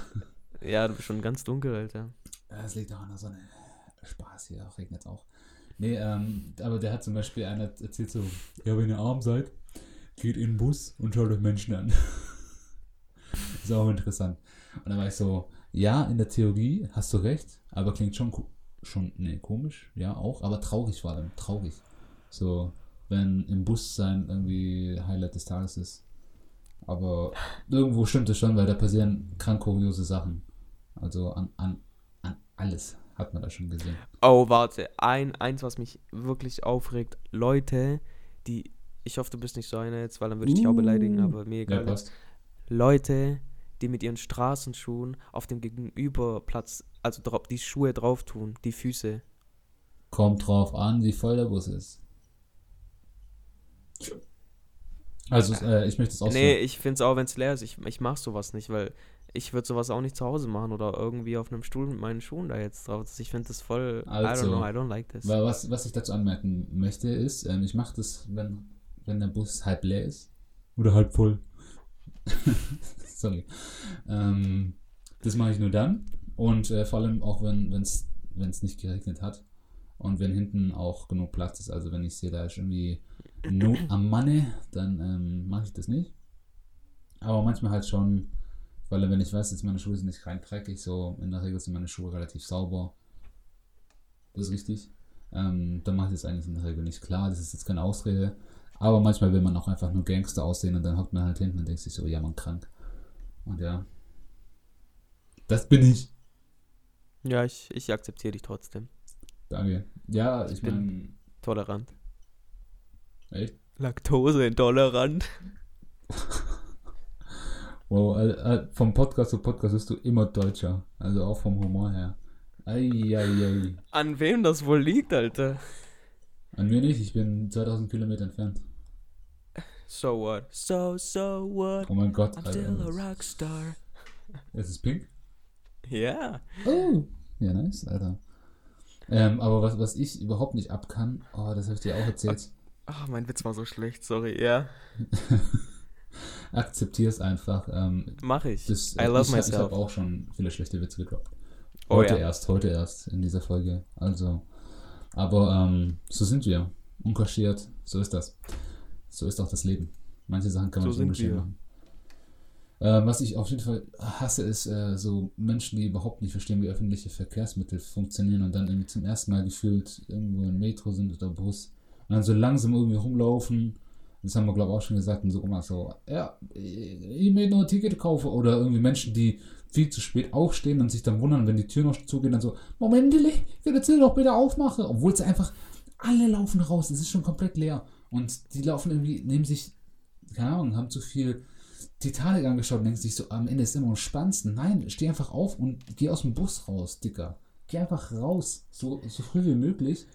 Ja, du bist schon ganz dunkel, Alter. Es liegt auch an der Sonne. Spaß hier, regnet auch. Nee, ähm, aber der hat zum Beispiel einer erzählt so, ja, wenn ihr arm seid, geht in den Bus und schaut euch Menschen an. ist auch interessant. Und dann war ich so, ja, in der Theorie hast du recht, aber klingt schon, schon, nee, komisch, ja, auch, aber traurig vor allem, traurig. So, wenn im Bus sein irgendwie Highlight des Tages ist. Aber irgendwo stimmt es schon, weil da passieren krank kuriose Sachen. Also an, an, an alles hat man da schon gesehen. Oh, warte. Ein, eins, was mich wirklich aufregt. Leute, die. Ich hoffe, du bist nicht so einer jetzt, weil dann würde ich dich auch beleidigen, Uh. aber mir Ja, egal. passt. Leute, die mit ihren Straßenschuhen auf dem Gegenüberplatz, also drauf, die Schuhe drauf tun, die Füße. Kommt drauf an, wie voll der Bus ist. Also, äh, ich möchte es auch Nee, ich finde es auch, wenn es leer ist. Ich, ich mache sowas nicht, weil ich würde sowas auch nicht zu Hause machen oder irgendwie auf einem Stuhl mit meinen Schuhen da jetzt drauf. Ich finde das voll. I Also, don't know, I don't like this. Weil was, was ich dazu anmerken möchte, ist, ähm, ich mache das, wenn, wenn der Bus halb leer ist. Oder halb voll. Sorry. Ähm, das mache ich nur dann. Und äh, vor allem auch, wenn es nicht geregnet hat. Und wenn hinten auch genug Platz ist. Also wenn ich sehe, da ist irgendwie Not am Manne, dann ähm, mache ich das nicht. Aber manchmal halt schon, weil wenn ich weiß, jetzt meine Schuhe sind nicht rein dreckig, so in der Regel sind meine Schuhe relativ sauber. Das ist richtig. Ähm, dann mache ich das eigentlich in der Regel nicht. Klar, das ist jetzt keine Ausrede. Aber manchmal will man auch einfach nur Gangster aussehen und dann hockt man halt hinten und denkt sich so, ja, man krank. Und ja. Das bin ich. ja, ich, ich akzeptiere dich trotzdem. Danke. Ja, ich, Ich bin- meine, Tolerant. echt? Laktoseintolerant. Wow, äh, äh, vom Podcast zu Podcast bist du immer Deutscher. Also auch vom Humor her. Eieiei. An wem das wohl liegt, Alter? An mir nicht, ich bin 2000 Kilometer entfernt. So what? So, so what? Oh mein Gott, I'm still a Alter. rockstar. Es ist pink. Ja. Oh. Ja, nice, Alter. Ähm, aber was, was ich überhaupt nicht ab kann, oh, das habe ich dir auch erzählt. Ach, mein Witz war so schlecht, sorry. Ja. Akzeptier es einfach. Ähm, Mach ich. das, I love ich, Ich myself. habe auch schon viele schlechte Witze gedroppt. Oh Heute ja. erst, heute erst in dieser Folge. Also, aber ähm, so sind wir. Unkaschiert, so ist das. So ist auch das Leben. Manche Sachen kann man So nicht wir. machen. Ähm, was ich auf jeden Fall hasse, ist äh, so Menschen, die überhaupt nicht verstehen, wie öffentliche Verkehrsmittel funktionieren und dann irgendwie zum ersten Mal gefühlt irgendwo im Metro sind oder Bus und dann so langsam irgendwie rumlaufen. Das haben wir, glaube ich, auch schon gesagt. Und so immer so, ja, ich will nur ein Ticket kaufen. Oder irgendwie Menschen, die viel zu spät aufstehen und sich dann wundern, wenn die Tür noch zugeht, dann so, Moment, ich will jetzt doch bitte aufmachen. Obwohl sie einfach, alle laufen raus. Es ist schon komplett leer. Und die laufen irgendwie, nehmen sich, keine Ahnung, haben zu viel Titanic angeschaut und denken sich so, am Ende ist immer am spannendsten. Nein, steh einfach auf und geh aus dem Bus raus, Dicker. Geh einfach raus, so, so früh wie möglich.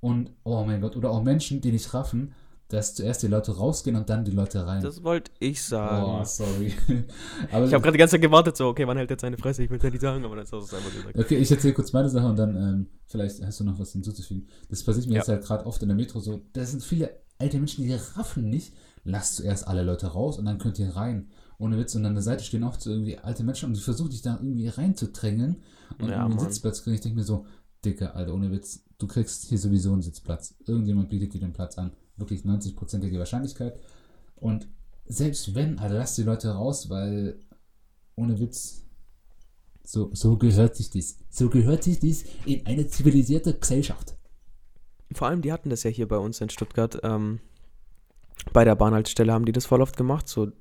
Und, oh mein Gott, oder auch Menschen, die nicht raffen, dass zuerst die Leute rausgehen und dann die Leute rein. Das wollte ich sagen. Oh, sorry. aber ich habe gerade die ganze Zeit gewartet, so, okay, wann hält jetzt seine Fresse? Ich will ja nicht sagen, aber dann hast du es einfach gesagt. Okay, ich erzähle kurz meine Sache und dann ähm, vielleicht hast du noch was hinzuzufügen. Das passiert mir Ja. jetzt halt gerade oft in der Metro so. Da sind viele alte Menschen, die raffen nicht. Lasst zuerst alle Leute raus und dann könnt ihr rein. Ohne Witz. Und an der Seite stehen oft so irgendwie alte Menschen und die versuchen dich da irgendwie reinzudrängen und Ja, einen. Sitzplatz kriegen. Ich denke mir so, Dicker, Alter, ohne Witz, du kriegst hier sowieso einen Sitzplatz. Irgendjemand bietet dir den Platz an. Wirklich 90-prozentige Wahrscheinlichkeit. Und selbst wenn, Alter, lass die Leute raus, weil ohne Witz, so, so gehört sich das. So gehört sich das in eine zivilisierte Gesellschaft. Vor allem, die hatten das ja hier bei uns in Stuttgart. Ähm, bei der Bahnhaltestelle haben die das voll oft gemacht, so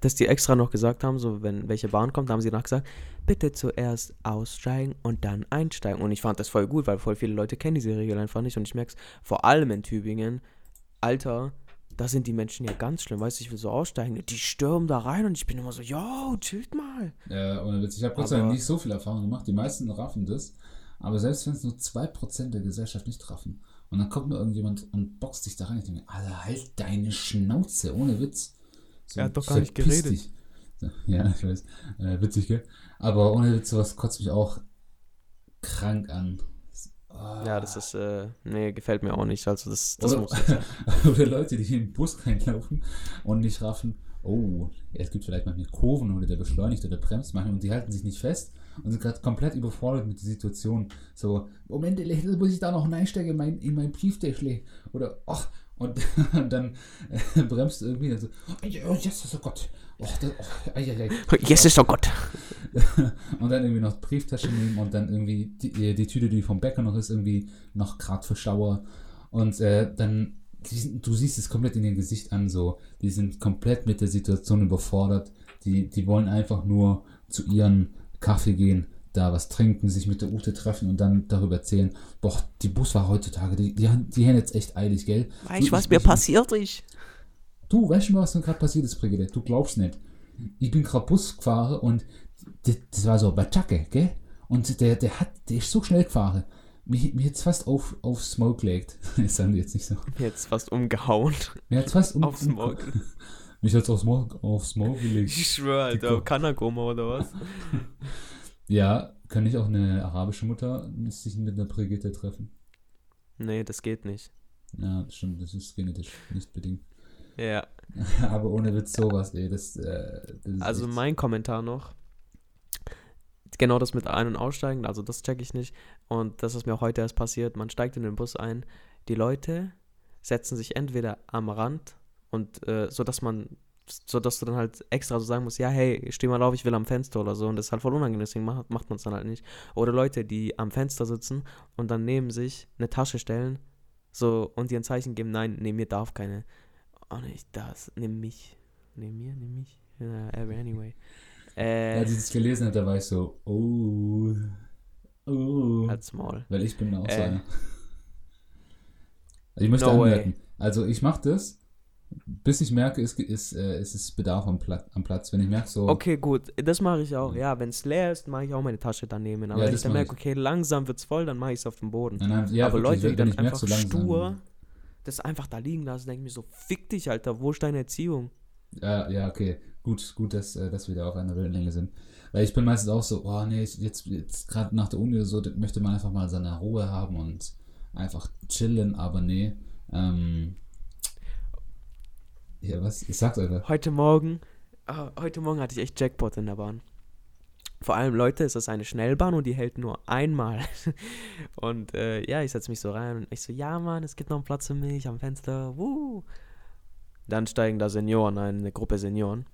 dass die extra noch gesagt haben, so wenn welche Bahn kommt, haben sie danach gesagt, bitte zuerst aussteigen und dann einsteigen. Und ich fand das voll gut, weil voll viele Leute kennen diese Regel einfach nicht. Und ich merke es vor allem in Tübingen, Alter, da sind die Menschen ja ganz schlimm. Weißt du, ich will so aussteigen, die stürmen da rein und ich bin immer so, yo, chillt mal. Ja, ohne Witz. Ich habe Gott sei Dank nicht so viel Erfahrung gemacht. Die meisten raffen das. Aber selbst wenn es nur 2% der Gesellschaft nicht raffen und dann kommt nur irgendjemand und boxt dich da rein, ich denke mir, Alter, halt deine Schnauze, ohne Witz. So, Er hat doch gar nicht geredet. dich. Ja, ich weiß. Äh, witzig, gell? Aber ohne Witz, sowas kotzt mich auch krank an. Ah. Ja, das ist, äh, nee, gefällt mir auch nicht. Also das, das Oder, muss oder Leute, die in den Bus reinlaufen und nicht raffen, oh, es gibt vielleicht manchmal Kurven oder der beschleunigt oder bremst manchmal und die halten sich nicht fest und sind gerade komplett überfordert mit der Situation. So, Moment, muss ich da noch reinsteigen in mein, in mein Brieftäschle. Oder, ach, und, dann äh, bremst du irgendwie und so, oh, yes, oh Gott. Oh, das, oh, ai, ai, ai. Yes, ist doch Gott. und dann irgendwie noch Brieftasche nehmen und dann irgendwie die, die Tüte, die vom Bäcker noch ist, irgendwie noch gerade für Schauer. Und äh, dann, die, du siehst es komplett in ihrem Gesicht an, so, die sind komplett mit der Situation überfordert. Die, die wollen einfach nur zu ihren Kaffee gehen, da was trinken, sich mit der Ute treffen und dann darüber erzählen, boah, die Busfahrer heutzutage, die, die, die haben jetzt echt eilig, gell? Weißt du, was ich- mir ich- passiert ist? Du, weißt du, was denn gerade passiert ist, Brigitte? Du glaubst nicht. Ich bin gerade Bus gefahren und das, das war so ein Batschacke, gell? Und der, der hat, der ist so schnell gefahren. Mir, mir jetzt fast auf, auf Smoke gelegt. Das sagen die jetzt nicht so. Jetzt fast umgehauen. Mir hat fast um, Auf Smoke. Mich hat's auf Smoke, auf Smoke gelegt. Ich schwöre, Alter. Kanakoma oder was? Ja, kann ich auch eine arabische Mutter sich mit einer Brigitte treffen? Nee, das geht nicht. Ja, stimmt, das ist genetisch nicht bedingt. Ja. Aber ohne Witz sowas, ey, das, äh, das Also echt- mein Kommentar noch. Genau das mit Ein- und Aussteigen, also das check ich nicht. Und das ist mir auch heute erst passiert. Man steigt in den Bus ein. Die Leute setzen sich entweder am Rand und äh, so dass man, so dass du dann halt extra so sagen musst, ja, hey, steh mal auf, ich will am Fenster oder so. Und das ist halt voll unangenehm, deswegen macht, macht man es dann halt nicht. Oder Leute, die am Fenster sitzen und dann neben sich eine Tasche stellen, so und dir ein Zeichen geben, nein, neben mir darf keine. Oh nicht das, nimm mich. Nimm mir, nimm mich. Ja, aber anyway. Äh, Als ich das gelesen habe, da war ich so, oh, oh. als Maul. Weil ich bin auch so Äh. einer. Also ich möchte No way. anmerken, also ich mache das, bis ich merke, es, ist, äh, es ist Bedarf am, Pla am Platz. Wenn ich merke so, Okay, gut, das mache ich auch. Ja, wenn es leer ist, mache ich auch meine Tasche dann nehmen. Aber Ja, wenn ich dann merke, okay, langsam wird's voll, dann mache ich es auf dem Boden. nein, ja, Aber wirklich, Leute, die wenn dann ich merke, einfach so langsam, stur das einfach da liegen lassen, denke ich mir so, fick dich, Alter, wo ist deine Erziehung? Ja, ja, okay. Gut, gut, dass, äh, dass wir da auf einer Wellenlänge sind. Weil ich bin meistens auch so, oh nee, jetzt, jetzt gerade nach der Uni oder so, möchte man einfach mal seine Ruhe haben und einfach chillen, aber nee. Ähm, ja, was? Ich sag's einfach. Heute Morgen, ah, heute Morgen hatte ich echt Jackpot in der Bahn. Vor allem, Leute, es ist eine Schnellbahn und die hält nur einmal. Und äh, ja, ich setze mich so rein und ich so, ja, Mann, es gibt noch einen Platz für mich am Fenster. Wuh. Dann steigen da Senioren ein, eine Gruppe Senioren.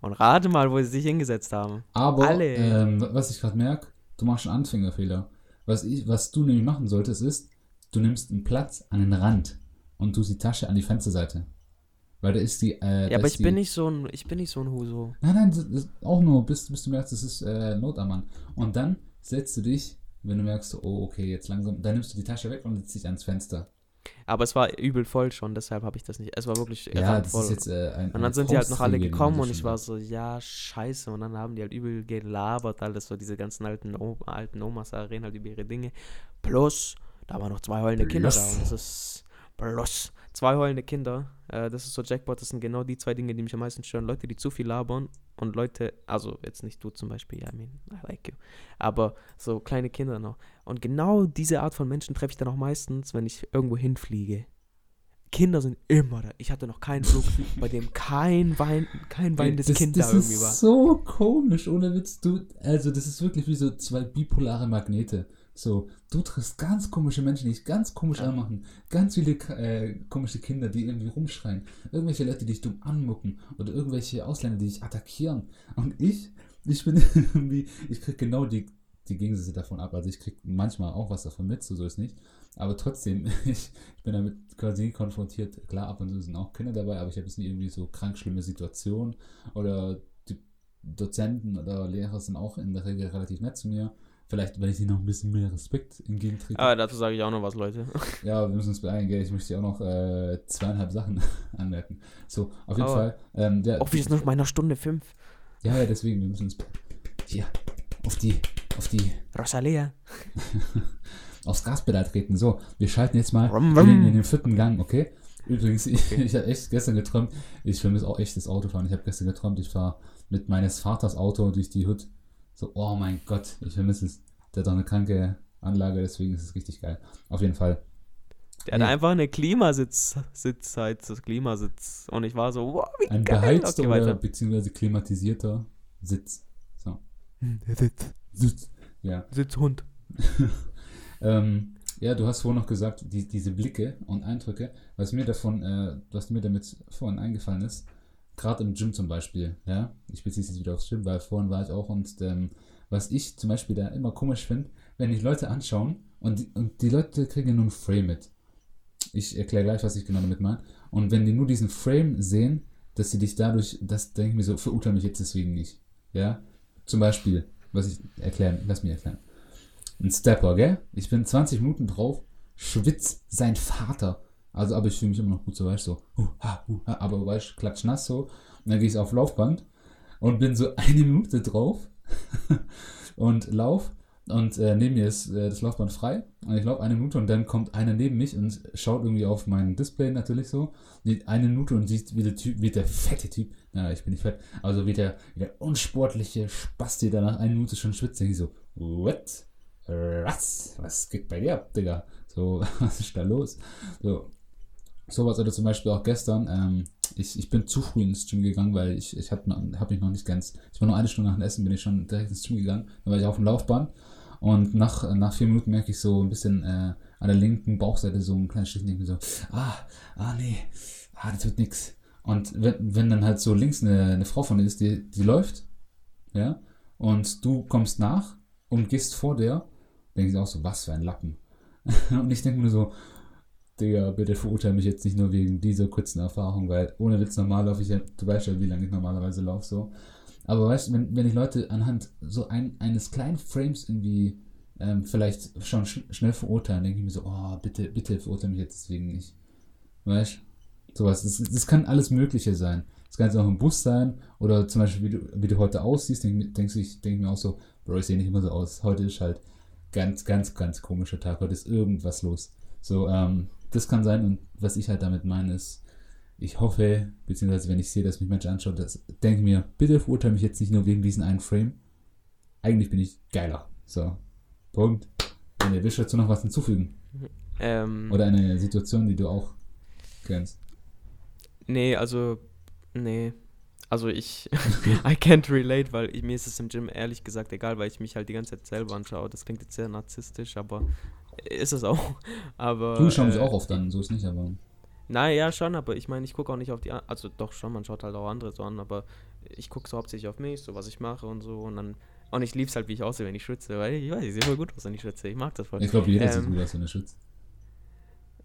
Und rate mal, wo sie sich hingesetzt haben. Aber Alle. Ähm, was ich gerade merke, du machst einen Anfängerfehler. Was, ich, was du nämlich machen solltest, ist, du nimmst einen Platz an den Rand und tust die Tasche an die Fensterseite. Weil da ist die. Äh, Ja, aber ich die, bin nicht so ein, ich bin nicht so ein Huso. Nein, nein, das ist auch nur, bis, bis du merkst, das ist äh, Not am Mann. Und dann setzt du dich, wenn du merkst, oh, okay, jetzt langsam, dann nimmst du die Tasche weg und setzt dich ans Fenster. Aber es war übel voll schon, deshalb habe ich das nicht. Es war wirklich Ja, das voll. ist jetzt äh, ein. und dann sind die halt noch alle gekommen und ich war so, ja, scheiße. Und dann haben die halt übel gelabert, alles so, diese ganzen alten, o alten Omas reden halt über ihre Dinge. Plus, da waren noch zwei heulende Kinder da und das ist plus. Zwei heulende Kinder, äh, das ist so Jackpot, das sind genau die zwei Dinge, die mich am meisten stören. Leute, die zu viel labern und Leute, also jetzt nicht du zum Beispiel, ja, I mean, I like you, aber so kleine Kinder noch. Und genau diese Art von Menschen treffe ich dann auch meistens, wenn ich irgendwo hinfliege. Kinder sind immer da. Ich hatte noch keinen Flug, bei dem kein, Wein, kein weinendes das, Kind das da irgendwie ist war. so komisch, ohne Witz. Du, also, das ist wirklich wie so zwei bipolare Magnete. So, du triffst ganz komische Menschen, die dich ganz komisch Ja. anmachen. Ganz viele äh, komische Kinder, die irgendwie rumschreien. Irgendwelche Leute, die dich dumm anmucken. Oder irgendwelche Ausländer, die dich attackieren. Und ich, ich bin irgendwie, ich krieg genau die, die Gegensätze davon ab. Also ich krieg manchmal auch was davon mit, so, so ist nicht. Aber trotzdem, ich, ich bin damit quasi konfrontiert. Klar, ab und zu sind auch Kinder dabei, aber ich habe jetzt nie irgendwie so krank schlimme Situationen. Oder die Dozenten oder Lehrer sind auch in der Regel relativ nett zu mir. Vielleicht, weil ich ihnen noch ein bisschen mehr Respekt entgegentrete. Aber dazu sage ich auch noch was, Leute. Ja, wir müssen uns beeilen, gell? Ich möchte dir auch noch äh, zweieinhalb Sachen anmerken. So, auf jeden Aber- Fall. Ähm, der, Auch wie es noch bei einer Stunde fünf. ja, ja, deswegen, wir müssen uns hier auf die, auf die, Rosalia. aufs Gaspedal treten. So, wir schalten jetzt mal Rum, in rum. den, in den vierten Gang, okay? Übrigens, ich, ich habe echt gestern geträumt, ich vermisse auch echt das Autofahren. Ich habe gestern geträumt, ich fahre mit meines Vaters Auto durch die Hut. So, oh mein Gott, ich vermisse es. Der hat doch eine kranke Anlage, deswegen ist es richtig geil. Auf jeden Fall. Der hat Ja. einfach eine Klimasitz, Sitz, halt, das Klimasitz. Und ich war so, wow, wie Ein geil. beheizter Okay, oder beziehungsweise klimatisierter Sitz. So. Hm, der Sitz. Sitz. Ja. Sitzhund. Ähm, ja, du hast vorhin noch gesagt, die, diese Blicke und Eindrücke, was mir davon, äh, was mir damit vorhin eingefallen ist, gerade im Gym zum Beispiel, ja, ich beziehe es jetzt wieder aufs Gym, weil vorhin war ich auch und ähm, was ich zum Beispiel da immer komisch finde, wenn ich Leute anschauen und die, und die Leute kriegen nur ein Frame mit. Ich erkläre gleich, was ich genau damit meine. Und wenn die nur diesen Frame sehen, dass sie dich dadurch, das denke ich mir so, verurteile mich jetzt deswegen nicht. Ja, zum Beispiel, was ich erklären, lass mich erklären. Ein Stepper, gell? Ich bin 20 Minuten drauf, schwitz sein Vater. Also, aber ich fühle mich immer noch gut, so weißt du, so, huh, ha, huh, ha, aber weißt du, klatschnass so. Und dann gehe ich auf Laufband und bin so eine Minute drauf und lauf und äh, neben mir ist äh, das Laufband frei und ich laufe eine Minute und dann kommt einer neben mich und schaut irgendwie auf mein Display natürlich so. Eine Minute und sieht, wie der Typ, wie der fette Typ, na, ich bin nicht fett, also wie der, wie der unsportliche Spasti da nach einer Minute schon schwitzt, denke ich so, what? Was? Was geht bei dir ab, Digga? So, was ist da los? So, sowas oder zum Beispiel auch gestern, ähm, ich, ich bin zu früh ins Gym gegangen, weil ich, ich habe hab mich noch nicht ganz, ich war nur eine Stunde nach dem Essen, bin ich schon direkt ins Gym gegangen, dann war ich auf dem Laufband und nach, nach vier Minuten merke ich so ein bisschen äh, an der linken Bauchseite so ein kleines Stück, denke mir so, ah, ah nee, ah, das wird nix. Und wenn, wenn dann halt so links eine, eine Frau von dir ist, die, die läuft, ja, und du kommst nach und gehst vor der, denke ich auch so, was für ein Lappen. und ich denke mir so, Digga, bitte verurteile mich jetzt nicht nur wegen dieser kurzen Erfahrung, weil ohne Witz normal laufe ich ja, du weißt ja, wie lange ich normalerweise laufe so. Aber weißt du, wenn, wenn ich Leute anhand so ein, eines kleinen Frames irgendwie ähm, vielleicht schon sch schnell verurteilen, denke ich mir so, oh, bitte, bitte verurteile mich jetzt deswegen nicht. Weißt du? Sowas. Das, das kann alles Mögliche sein. Das kann jetzt auch im Bus sein oder zum Beispiel, wie du, wie du heute aussiehst, denk, denkst du, ich denke mir auch so, Bro, ich sehe nicht immer so aus. Heute ist halt ganz, ganz, ganz komischer Tag. Heute ist irgendwas los. So, ähm, das kann sein und was ich halt damit meine ist, ich hoffe, beziehungsweise wenn ich sehe, dass mich Menschen anschaut, das denke mir, bitte verurteile mich jetzt nicht nur wegen diesen einen Frame. Eigentlich bin ich geiler. So, Punkt. Und ihr willst dazu noch was hinzufügen? Ähm, Oder eine Situation, die du auch kennst? nee, also, nee. Also ich, I can't relate, weil ich, mir ist es im Gym ehrlich gesagt egal, weil ich mich halt die ganze Zeit selber anschaue. Das klingt jetzt sehr narzisstisch, aber ist es auch. Aber, Du schaust mich äh, auch oft an, so ist nicht, aber. Naja, schon, aber ich meine, ich gucke auch nicht auf die, also doch schon, man schaut halt auch andere so an, aber ich gucke so hauptsächlich auf mich, so was ich mache und so und dann, und ich lieb's halt, wie ich aussehe, wenn ich schwitze, weil ich weiß, ich sehe voll gut aus, wenn ich schwitze, ich mag das voll. Ich glaube, jeder sieht Ähm, gut aus, wenn er schützt.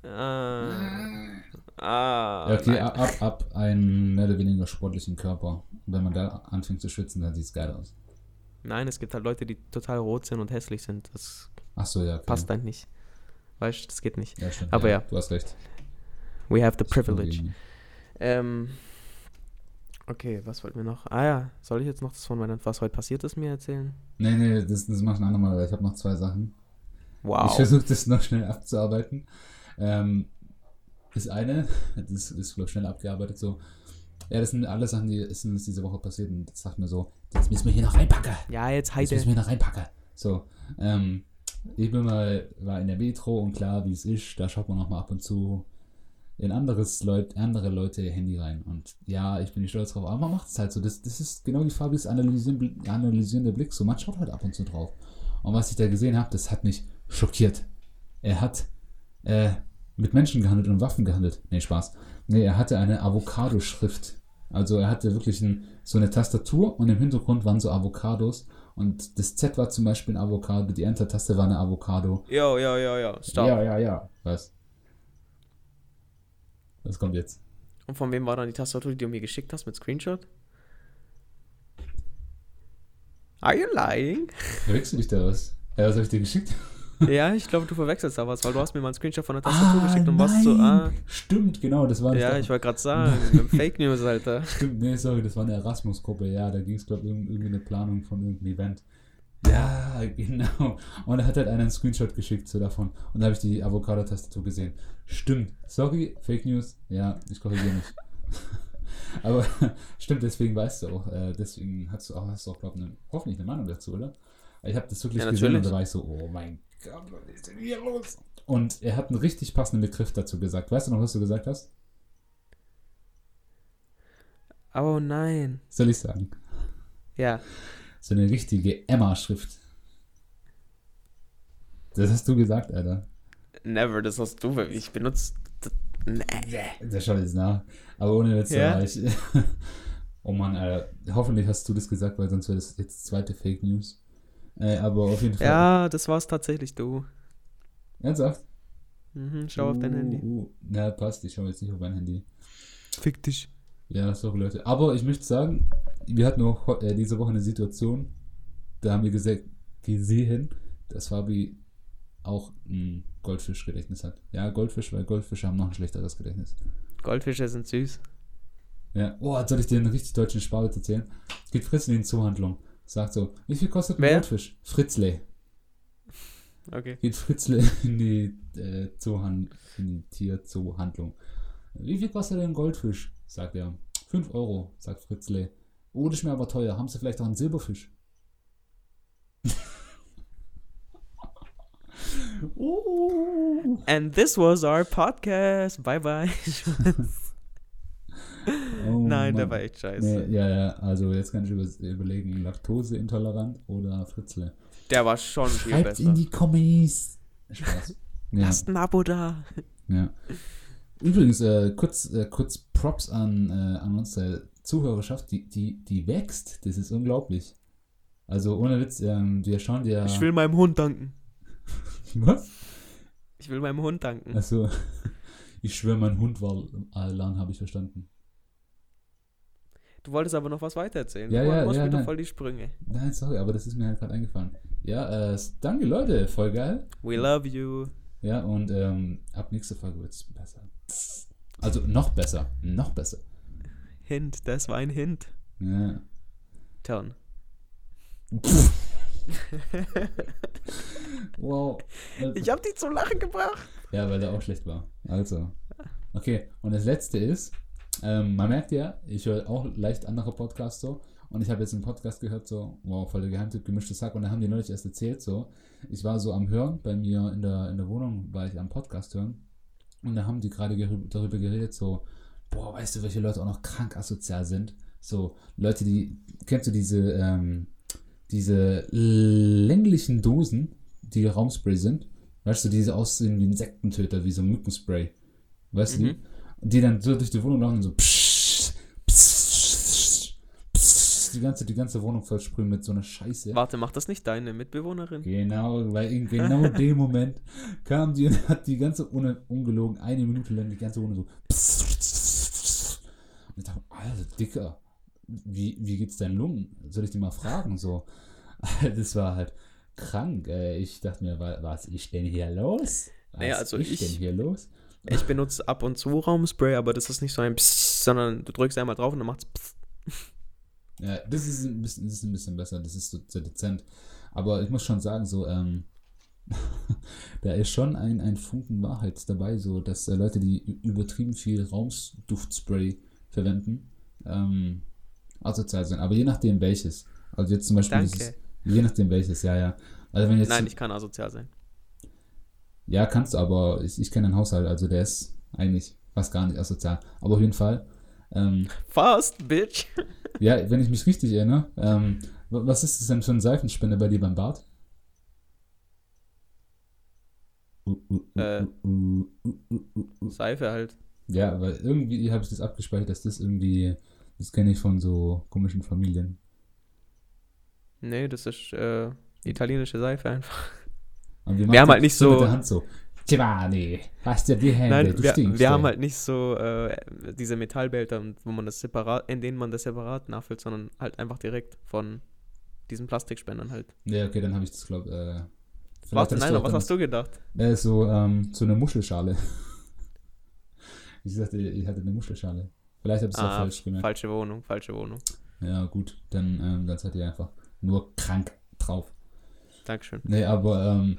Ah. Ah. Ja, okay, nein. ab, ab, ab einen mehr oder weniger sportlichen Körper. Und wenn man da anfängt zu schwitzen, dann sieht es geil aus. nein, es gibt halt Leute, die total rot sind und hässlich sind. Das Ach so, ja. Okay. passt halt nicht. Weißt du, das geht nicht. Ja, stimmt. Aber ja. Du hast recht. We have the privilege. Ähm. Okay, was wollten wir noch? Ah ja, soll ich jetzt noch das von meinem, was heute passiert ist, mir erzählen? Nee, nee, das, das mach ich ein andermal, weil ich habe noch zwei Sachen. Ich Wow. versuche das noch schnell abzuarbeiten. Ähm, das eine, das ist glaube ich schnell abgearbeitet so. Ja, das sind alle Sachen, die ist uns diese Woche passiert und das sagt mir so, das müssen wir hier noch reinpacken. Ja, jetzt Das Heide. müssen wir noch reinpacken. So, ähm, ich bin mal, war in der Metro und klar, wie es ist, da schaut man noch mal ab und zu in anderes Leut, andere Leute ihr Handy rein. Und ja, ich bin nicht stolz drauf, aber man macht es halt so. Das, das ist genau wie Fabis analysieren, analysierende Blick. So, man schaut halt ab und zu drauf. Und was ich da gesehen habe, das hat mich schockiert. Er hat äh, mit Menschen gehandelt und Waffen gehandelt. Nee, Spaß. Nee, er hatte eine Avocado-Schrift. Also er hatte wirklich ein, so eine Tastatur und im Hintergrund waren so Avocados. Und das Z war zum Beispiel ein Avocado, die Enter-Taste war eine Avocado. Jo, jo, jo, jo. Stopp. Ja, ja, ja. Was? Was kommt jetzt? Und von wem war dann die Tastatur, die du mir geschickt hast mit Screenshot? Are you lying? Verwechsel ich da was? Ja, was habe ich dir geschickt? Ja, ich glaube, du verwechselst da was, weil du hast mir mal einen Screenshot von der Tastatur geschickt und warst so, ah. Stimmt, genau, das war Ja, ich wollte gerade sagen, mit Fake News, Alter. Stimmt, nee, sorry, das war eine Erasmus-Gruppe, ja, da ging es, glaube ich, um irgendwie eine Planung von irgendeinem Event. Ja, genau. Und er hat halt einen Screenshot geschickt so davon. Und da habe ich die Avocado-Tastatur gesehen. Stimmt. Sorry, Fake News. Ja, ich korrigiere mich. Aber stimmt, deswegen weißt du auch, äh, deswegen hast du auch, hast du auch, glaube ich, eine, hoffentlich eine Meinung dazu, oder? Ich habe das wirklich Ja, gesehen und da war ich so, oh mein ist denn hier los? Und er hat einen richtig passenden Begriff dazu gesagt. Weißt du noch, was du gesagt hast? Oh nein. Soll ich sagen? Ja. So eine richtige Emma-Schrift. Das hast du gesagt, Alter. Never, das hast du. Ich benutze. Nee. Der schaut jetzt nach. Aber ohne Witz, ja? ich. oh Mann, Alter. Hoffentlich hast du das gesagt, weil sonst wäre das jetzt zweite Fake News. Äh, aber auf jeden Fall. Ja, das war's tatsächlich du. Ernsthaft? Mhm, schau auf dein Uh, Handy. Uh, na, passt. Ich schaue jetzt nicht auf mein Handy. Fick dich. Ja, sorry, Leute. Aber ich möchte sagen, wir hatten auch äh, diese Woche eine Situation, da haben wir gese gesehen, dass Fabi auch ein Goldfischgedächtnis hat. Ja, Goldfisch, weil Goldfische haben noch ein schlechteres Gedächtnis. Goldfische sind süß. Ja. Oh, jetzt soll ich dir einen richtig deutschen Sparwitz erzählen? Geht Fritzle in die Zoohandlung. Sagt so, wie viel kostet ein Wer? Goldfisch? Fritzle. Okay. Geht Fritzle in die, äh, Zoohand in die Tierzoohandlung. Wie viel kostet ein Goldfisch? Sagt er. 5 Euro, sagt Fritzle. Oh, das ist mir aber teuer. Haben Sie vielleicht auch einen Silberfisch? And this was our podcast. Bye bye. Oh Nein, der Mann. war echt scheiße. Nee, ja, ja, also jetzt kann ich über überlegen, Laktoseintolerant oder Fritzle. Der war schon viel Schreibt besser. in die Kommis. Spaß. Ja, Lasst ein Abo da. ja. Übrigens, äh, kurz, äh, kurz Props an, äh, an unsere Zuhörerschaft, die, die, die wächst. Das ist unglaublich. Also ohne Witz, ähm, wir schauen dir. Ich will meinem Hund danken. Was? Ich will meinem Hund danken. Also, ich schwöre, mein Hund war Alan, habe ich verstanden. Du wolltest aber noch was weitererzählen. Ja, du ja, machst ja, wieder nein. voll die Sprünge. Nein, sorry, aber das ist mir halt gerade eingefallen. Ja, äh, danke Leute, voll geil. We love you. Ja, und ähm, ab nächster Folge wird es besser. Also noch besser, noch besser. Hint, das war ein Hint. Ja. Turn. Wow. Ich hab dich zum Lachen gebracht. Ja, weil der auch schlecht war. Also. Okay, und das letzte ist, ähm, man merkt ja, ich höre auch leicht andere Podcasts so. Und ich habe jetzt einen Podcast gehört, so, wow, voll der Geheimtipp, gemischtes Sack. Und da haben die neulich erst erzählt, so. Ich war so am Hören, bei mir in der, in der Wohnung war ich am Podcast hören. Und da haben die gerade darüber geredet, so, boah, weißt du, welche Leute auch noch krank asozial sind? So, Leute, die, kennst du diese, ähm, diese länglichen Dosen, die Raumspray sind? Weißt du, diese aussehen wie Insektentöter, wie so Mückenspray. Weißt du? Mhm. die? Die dann so durch die Wohnung laufen und so. Pssst, pssst, pssst, die ganze, die ganze Wohnung voll sprühen mit so einer Scheiße. Warte, macht das nicht deine Mitbewohnerin? Genau, weil in genau dem Moment kam die und hat die ganze, ohne ungelogen, eine Minute lang die ganze Wohnung so. Und ich dachte, Alter, Dicker, wie, wie geht's deinen Lungen? Soll ich die mal fragen? So, das war halt krank. Ich dachte mir, wa- was ist denn hier los? Was Naja, also ist ich- denn hier los? Ich benutze ab und zu Raumspray, aber das ist nicht so ein Psst, sondern du drückst einmal drauf und dann macht's Psst. Ja, das ist ein bisschen, das ist ein bisschen besser, das ist so sehr dezent. Aber ich muss schon sagen, so, ähm, da ist schon ein, ein Funken Wahrheit dabei, so, dass äh, Leute, die übertrieben viel Raumduftspray verwenden, ähm, asozial sind. Aber je nachdem welches. Also jetzt zum Beispiel Danke. dieses, je nachdem welches, ja, ja. Also wenn jetzt, Nein, ich kann asozial sein. Ja, kannst du, aber ich, ich kenne einen Haushalt, also der ist eigentlich fast gar nicht asozial. Aber auf jeden Fall, ähm, Fast, Bitch. Ja, wenn ich mich richtig erinnere, ähm, wa- was ist das denn für ein Seifenspender bei dir beim Bad? Uh, Äh. Seife halt. Ja, weil irgendwie habe ich das abgespeichert, dass das irgendwie, das kenne ich von so komischen Familien. Nee, das ist äh, italienische Seife einfach. Und wir, Wir haben halt nicht so mit der Hand so. Giovanni, hast du die Hände? Nein, du wir, stinkst. wir ey." haben halt nicht so äh, diese Metallbehälter, wo man das separat, in denen man das separat nachfüllt, sondern halt einfach direkt von diesen Plastikspendern halt. Ja, okay, dann habe ich das, glaube äh, vielleicht Warte, nein, was hast du gedacht? Äh, so, ähm, so eine Muschelschale. ich sagte, ich hatte eine Muschelschale. Vielleicht habe ich es auch Ah, falsch gemerkt. falsche Wohnung, falsche Wohnung. Ja, gut, dann, ähm, dann seid ihr einfach nur krank drauf. Dankeschön. Nee, aber, ähm,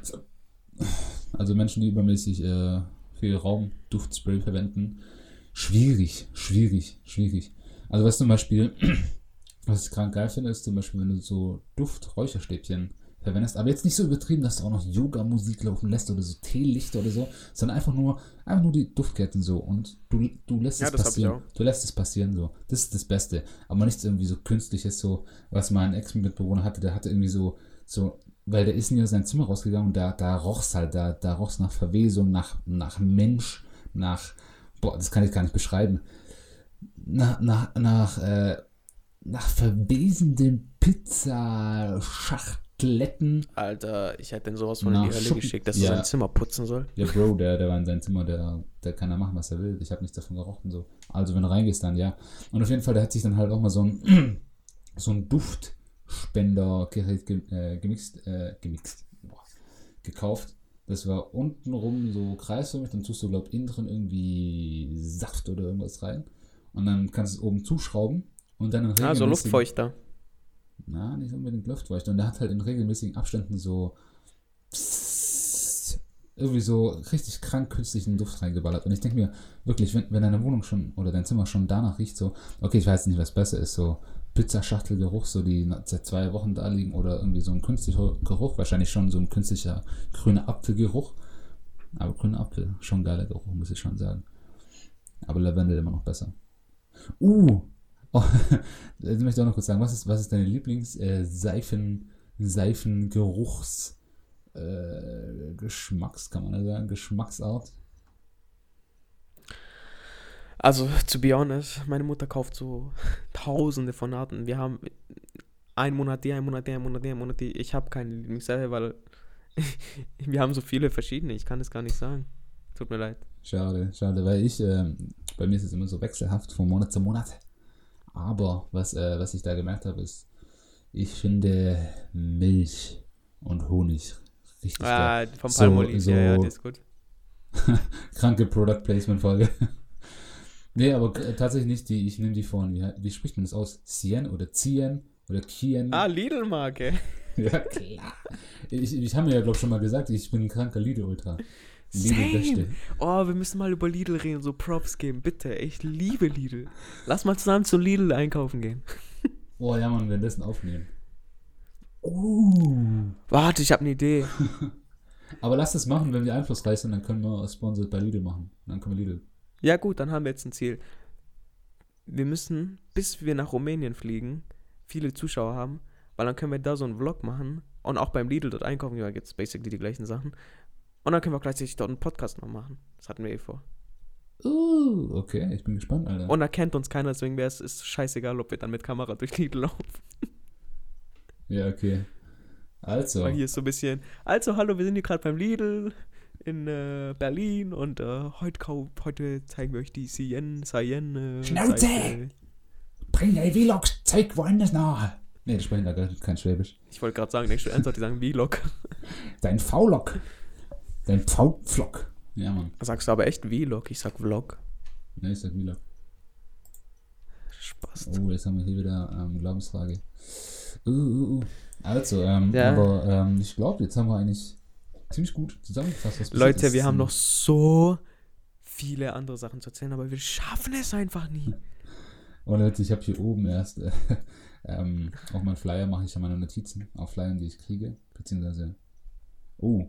also Menschen, die übermäßig äh, viel Raumduftspray verwenden, schwierig, schwierig, schwierig. Also was zum Beispiel, was ich krank geil finde, ist zum Beispiel, wenn du so Duft-Räucherstäbchen verwendest, aber jetzt nicht so übertrieben, dass du auch noch Yoga-Musik laufen lässt oder so Teelichter oder so, sondern einfach nur, einfach nur die Duftketten so und du, du lässt Ja, es passieren. Du lässt es passieren so. Das ist das Beste. Aber nichts irgendwie so künstliches, so, was mein Ex-Mitbewohner hatte, der hatte irgendwie so, so, weil der ist nie aus seinem Zimmer rausgegangen und da, da roch's halt, da, da roch's nach Verwesung, nach, nach Mensch, nach, boah, das kann ich gar nicht beschreiben. Nach, nach, nach, äh, nach verwesenden Pizzaschachteln. Alter, ich hätte den sowas von in die Hölle Schuppen- geschickt, dass er ja. sein Zimmer putzen soll. Ja, Bro, der, der war in seinem Zimmer, der, der kann da machen, was er will. Ich habe nichts davon gerochen, so. Also, wenn du reingehst, dann ja. Und auf jeden Fall, der hat sich dann halt auch mal so ein, so ein Duftspendergerät ge, äh, gemixt, äh, gemixt, boah, gekauft. Das war untenrum so kreisförmig, dann tust du, glaub innen drin irgendwie Saft oder irgendwas rein. Und dann kannst du es oben zuschrauben und dann in Ah, so regelmäßigen- Luftfeuchter. na, nicht unbedingt Luftfeucht. Und der hat halt in regelmäßigen Abständen so irgendwie so richtig krank künstlichen Duft reingeballert. Und ich denke mir, wirklich, wenn, wenn deine Wohnung schon oder dein Zimmer schon danach riecht, so, okay, ich weiß nicht, was besser ist, so Pizzaschachtelgeruch, so die seit zwei Wochen da liegen oder irgendwie so ein künstlicher Geruch, wahrscheinlich schon so ein künstlicher grüner Apfelgeruch. Aber grüner Apfel, schon geiler Geruch, muss ich schon sagen. Aber Lavendel immer noch besser. Uh, Oh, jetzt möchte ich auch noch kurz sagen, was ist, was ist deine Lieblings-Seifen, Seifengeruchs, äh, Geschmacks, kann man sagen, Geschmacksart? Also, to be honest, meine Mutter kauft so tausende von Arten. Wir haben einen Monat die, einen Monat die, einen Monat die, einen Monat die. Ich habe keine Lieblingsseife, weil wir haben so viele verschiedene. Ich kann das gar nicht sagen. Tut mir leid. Schade, schade, weil ich, ähm, bei mir ist es immer so wechselhaft von Monat zu Monat. Aber was, äh, was ich da gemerkt habe, ist, ich finde Milch und Honig richtig geil. Ah, vom So- Palmolive, ja, ja, so- die ist gut. Kranke Product Placement Folge. Nee, aber äh, tatsächlich nicht die, ich nehme die von, wie, wie spricht man das aus? Cien oder Cien oder Kien? Ah, Lidl-Marke. Ja, klar. Ich, ich habe mir ja, glaube ich, schon mal gesagt, ich bin ein kranker Lidl-Ultra. Lidl. Oh, wir müssen mal über Lidl reden, so Props geben, bitte. Ich liebe Lidl. Lass mal zusammen zu Lidl einkaufen gehen. Oh ja, man, wir das aufnehmen. Uh. Warte, ich habe eine Idee. Aber lass das machen, wenn wir einflussreich sind, dann können wir Sponsored bei Lidl machen. Dann können wir Lidl. Ja gut, dann haben wir jetzt ein Ziel. Wir müssen, bis wir nach Rumänien fliegen, viele Zuschauer haben, weil dann können wir da so einen Vlog machen und auch beim Lidl dort einkaufen, ja, jetzt basically die gleichen Sachen. Und dann können wir gleichzeitig dort einen Podcast noch machen. Das hatten wir eh vor. Uh, okay, ich bin gespannt, Alter. Und da kennt uns keiner, deswegen wäre es ist scheißegal, ob wir dann mit Kamera durch Lidl laufen. ja, okay. Also. Weil hier ist so ein bisschen, also hallo, wir sind hier gerade beim Lidl in äh, Berlin und äh, heute, heute zeigen wir euch die Cayenne, Cayenne. Äh, Schnauze! Seite. Bring dein Vlog-Zeug woanders nach. Nee, das sprechen da gar kein Schwäbisch. Ich wollte gerade sagen, denkst du ernsthaft, die sagen Vlog. Dein V-Log. Dein V-Vlog. Ja, Mann. Sagst du aber echt Vlog? Ich sag Vlog. Nee, ich sag Vlog. Spaß. Oh, jetzt haben wir hier wieder ähm, Glaubensfrage. Uh, uh, uh. Also, ähm, Ja. aber ähm, ich glaube, jetzt haben wir eigentlich ziemlich gut zusammengefasst, was Leute, wir haben noch so viele andere Sachen zu erzählen, aber wir schaffen es einfach nie. Und Leute, ich habe hier oben erst äh, ähm, auf meinen Flyer mache ich ja meine Notizen auf Flyern, die ich kriege. Beziehungsweise, oh,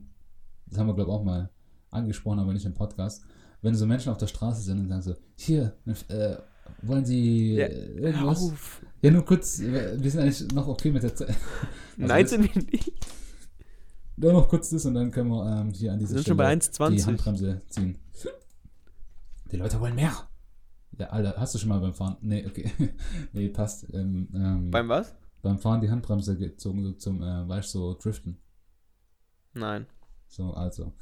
das haben wir, glaube ich, auch mal angesprochen, aber nicht im Podcast. Wenn so Menschen auf der Straße sind und sagen so, hier, äh, wollen Sie Ja, äh, Hör irgendwas? auf. Ja, nur kurz, äh, wir sind eigentlich noch okay mit der Zeit. Also Nein, sind wir nicht. Nur noch kurz das und dann können wir ähm, hier an dieser bei die 1,20. Handbremse ziehen. Die Leute wollen mehr. Ja, Alter, hast du schon mal beim Fahren? Nee, okay. nee, passt. Ähm, ähm, Beim was? beim Fahren die Handbremse gezogen, so zum, äh, weißt du, so driften. Nein. So, also.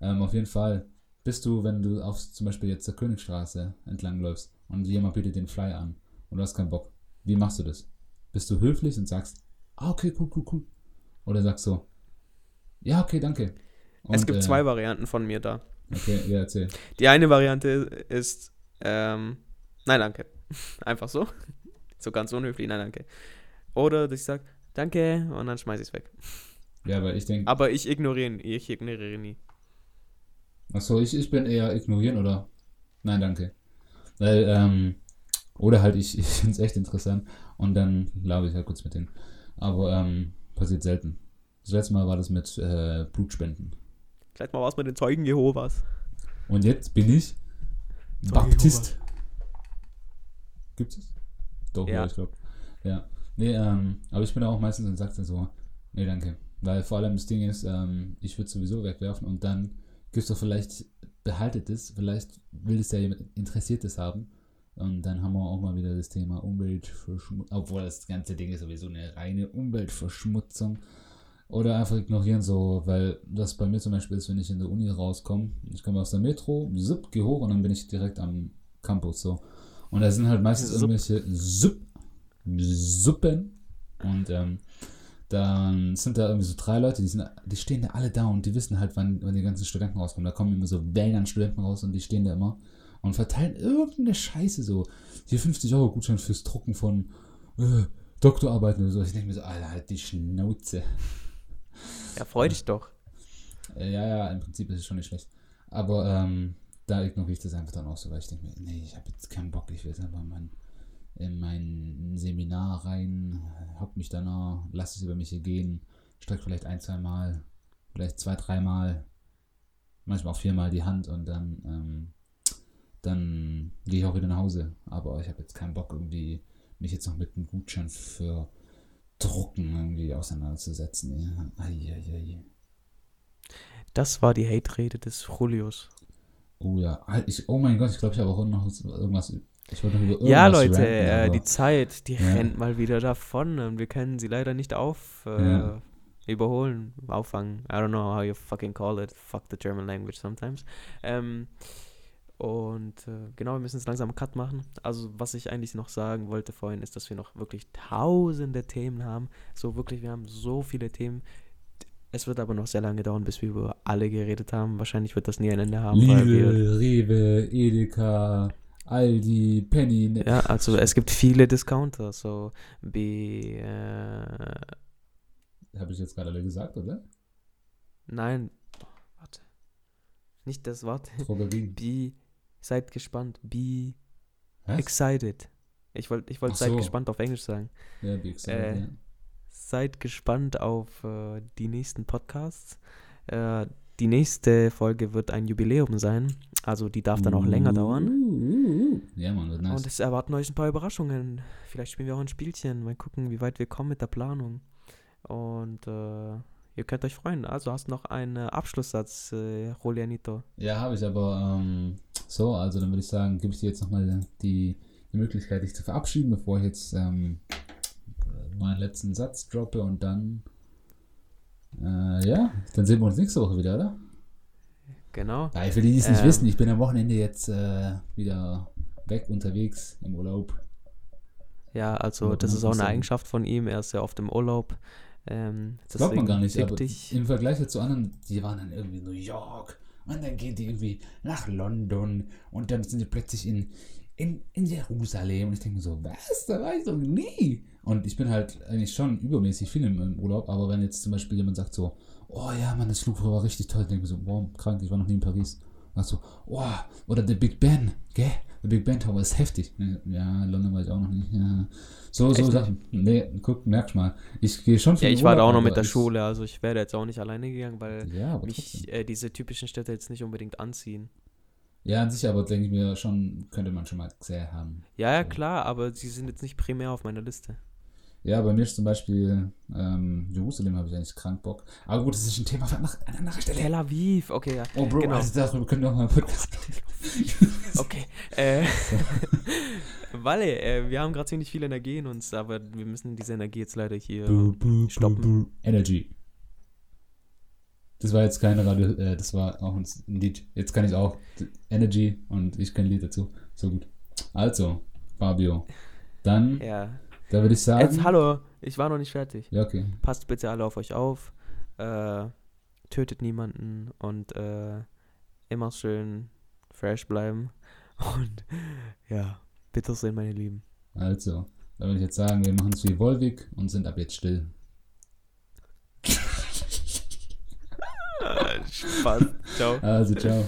Ähm, auf jeden Fall bist du, wenn du auf zum Beispiel jetzt der Königstraße entlang läufst und jemand bietet den Fly an und du hast keinen Bock, wie machst du das? Bist du höflich und sagst, ah, okay, cool, cool, cool. Oder sagst so, ja, okay, danke. es Und, gibt äh, zwei Varianten von mir da. Okay, ja, erzähl. Die eine Variante ist, ähm, nein, danke. Einfach so. So ganz unhöflich, nein, danke. Oder dass ich sage, danke, und dann schmeiße ich es weg. Ja, weil ich denke, Aber ich ignoriere ihn, ich ignoriere nie. achso, ich, ich bin eher ignorieren oder nein, danke. Weil, ähm, oder halt, ich, ich finde es echt interessant und dann labe ich halt kurz mit denen. Aber ähm, passiert selten. Das letzte Mal war das mit äh, Blutspenden. Vielleicht mal was mit den Zeugen Jehovas. Und jetzt bin ich Zeuge Baptist. Gibt es? Doch, Ja. ja, ich glaube. Ja. Nee, ähm, aber ich bin auch meistens und sage dann so, nee, danke. Weil vor allem das Ding ist, ähm, ich würde sowieso wegwerfen und dann gibt's doch vielleicht, behaltet es, vielleicht will es ja jemand Interessiertes haben. Und dann haben wir auch mal wieder das Thema Umweltverschmutzung, obwohl das ganze Ding ist sowieso eine reine Umweltverschmutzung. Oder einfach ignorieren so, weil das bei mir zum Beispiel ist, wenn ich in der Uni rauskomme, ich komme aus der Metro, zip, geh hoch und dann bin ich direkt am Campus so. Und da sind halt meistens Sup. irgendwelche Sup, Suppen und ähm, dann sind da irgendwie so drei Leute, die, sind, die stehen da alle da und die wissen halt, wann, wann die ganzen Studenten rauskommen. Da kommen immer so Wellen an Studenten raus und die stehen da immer und verteilen irgendeine Scheiße so. Hier 50 Euro Gutschein fürs Drucken von äh, Doktorarbeiten oder so. Ich denke mir so, Alter, halt die Schnauze. Ja, freu dich doch. Äh, ja, ja, im Prinzip ist es schon nicht schlecht. Aber ähm, da ignoriere ich das einfach dann auch so, weil ich denke mir, nee, ich habe jetzt keinen Bock, ich will jetzt einfach mein, in mein Seminar rein, hock mich dann noch, lass es über mich hier gehen, streck vielleicht ein, zwei Mal, vielleicht zwei, dreimal, manchmal auch viermal die Hand und dann, ähm, dann gehe ich auch wieder nach Hause. Aber ich habe jetzt keinen Bock, irgendwie mich jetzt noch mit einem Gutschein für Drucken irgendwie auseinanderzusetzen. Ja. Ai, ai, ai. Das war die Hate-Rede des Julius. Oh ja, Halt, ich, oh mein Gott, ich glaube, ich habe auch noch irgendwas. Ich wollte noch über irgendwas Ja, Leute, ranten, äh, die Zeit, die Ja. rennt mal wieder davon und wir können sie leider nicht auf äh, Ja. überholen, auffangen. I don't know how you fucking call it. Fuck the German language sometimes. Ähm, und äh, genau, wir müssen jetzt langsam einen Cut machen. Also, was ich eigentlich noch sagen wollte vorhin, ist, dass wir noch wirklich tausende Themen haben. So wirklich, wir haben so viele Themen. Es wird aber noch sehr lange dauern, bis wir über alle geredet haben. Wahrscheinlich wird das nie ein Ende haben, Lidl, Rewe, Edeka, Aldi, Penny. ne- Ja, also es gibt viele Discounter, so wie, äh, Habe ich jetzt gerade alle gesagt, oder? nein, oh, warte, nicht das Wort, Drogerien. be, seid gespannt, be Was? excited. Ich wollte ich wollt Ach seid so. gespannt auf Englisch sagen. Ja, Big Excited, Äh, ja. Seid gespannt auf äh, die nächsten Podcasts. Äh, die nächste Folge wird ein Jubiläum sein, also die darf dann auch länger dauern. Uh, uh, uh. Ja, Mann, wird nice. Und es erwarten euch ein paar Überraschungen. Vielleicht spielen wir auch ein Spielchen. Mal gucken, wie weit wir kommen mit der Planung. Und äh, ihr könnt euch freuen. Also hast noch einen äh, Abschlusssatz, äh, Julianito. Ja, habe ich, aber ähm, So, also dann würde ich sagen, gebe ich dir jetzt nochmal die, die Möglichkeit, dich zu verabschieden, bevor ich jetzt ähm, meinen letzten Satz droppe und dann, äh, ja, dann sehen wir uns nächste Woche wieder, oder? Genau. Ja, für die, die es nicht Ähm. wissen, ich bin am Wochenende jetzt äh, wieder weg unterwegs im Urlaub. Ja, also das ist auch eine. Eigenschaft von ihm. Er ist ja oft im Urlaub. Ähm, Das glaubt man gar nicht, aber dich. im Vergleich zu anderen, die waren dann irgendwie in New York und dann gehen die irgendwie nach London und dann sind die plötzlich in, in, in Jerusalem und ich denke mir so, was, da war ich doch nie. Und ich bin halt eigentlich schon übermäßig viel im, im Urlaub, aber wenn jetzt zum Beispiel jemand sagt so, oh ja, Mann, das Flugzeug war richtig toll, denke ich mir so, wow, krank, ich war noch nie in Paris. Ach so, oh, oder der Big Ben, gell? Der Big Ben Tower ist heftig. Ja, London war ich auch noch nicht. Ja. So, so Sachen. Nee, guck, merkst mal. Ich gehe schon Ja, ich war da auch noch mit der Schule, also ich wäre jetzt auch nicht alleine gegangen, weil Ja, mich äh, diese typischen Städte jetzt nicht unbedingt anziehen. Ja, an sich aber denke ich mir schon, könnte man schon mal gesehen haben. Ja, ja, So. klar, aber sie sind jetzt nicht primär auf meiner Liste. Ja, bei mir ist zum Beispiel ähm, Jerusalem habe ich eigentlich krank Bock. Aber gut, das ist ein Thema für nach, an anderer Stelle. Tel Aviv, okay, ja. Oh, Bro, genau. also darüber können wir auch mal einen Podcast Okay. Äh, Walle, äh, wir haben gerade ziemlich viel Energie in uns, aber wir müssen diese Energie jetzt leider hier. Bu, bu, bu, Stoppen. bu. Energy. Das war jetzt keine Radio, äh, das war auch ein Lied. Jetzt kann ich auch Energy und ich kann ein Lied dazu. So gut. Also, Fabio. Dann, Ja. Da würde ich sagen. Jetzt, hallo, ich war noch nicht fertig. Ja, okay. Passt bitte alle auf euch auf. Äh, tötet niemanden und äh, immer schön fresh bleiben. Und ja, bitte sehen, meine Lieben. Also, da würde ich jetzt sagen, wir machen es wie Volvic und sind ab jetzt still. Spaß. Ciao. Also, ciao.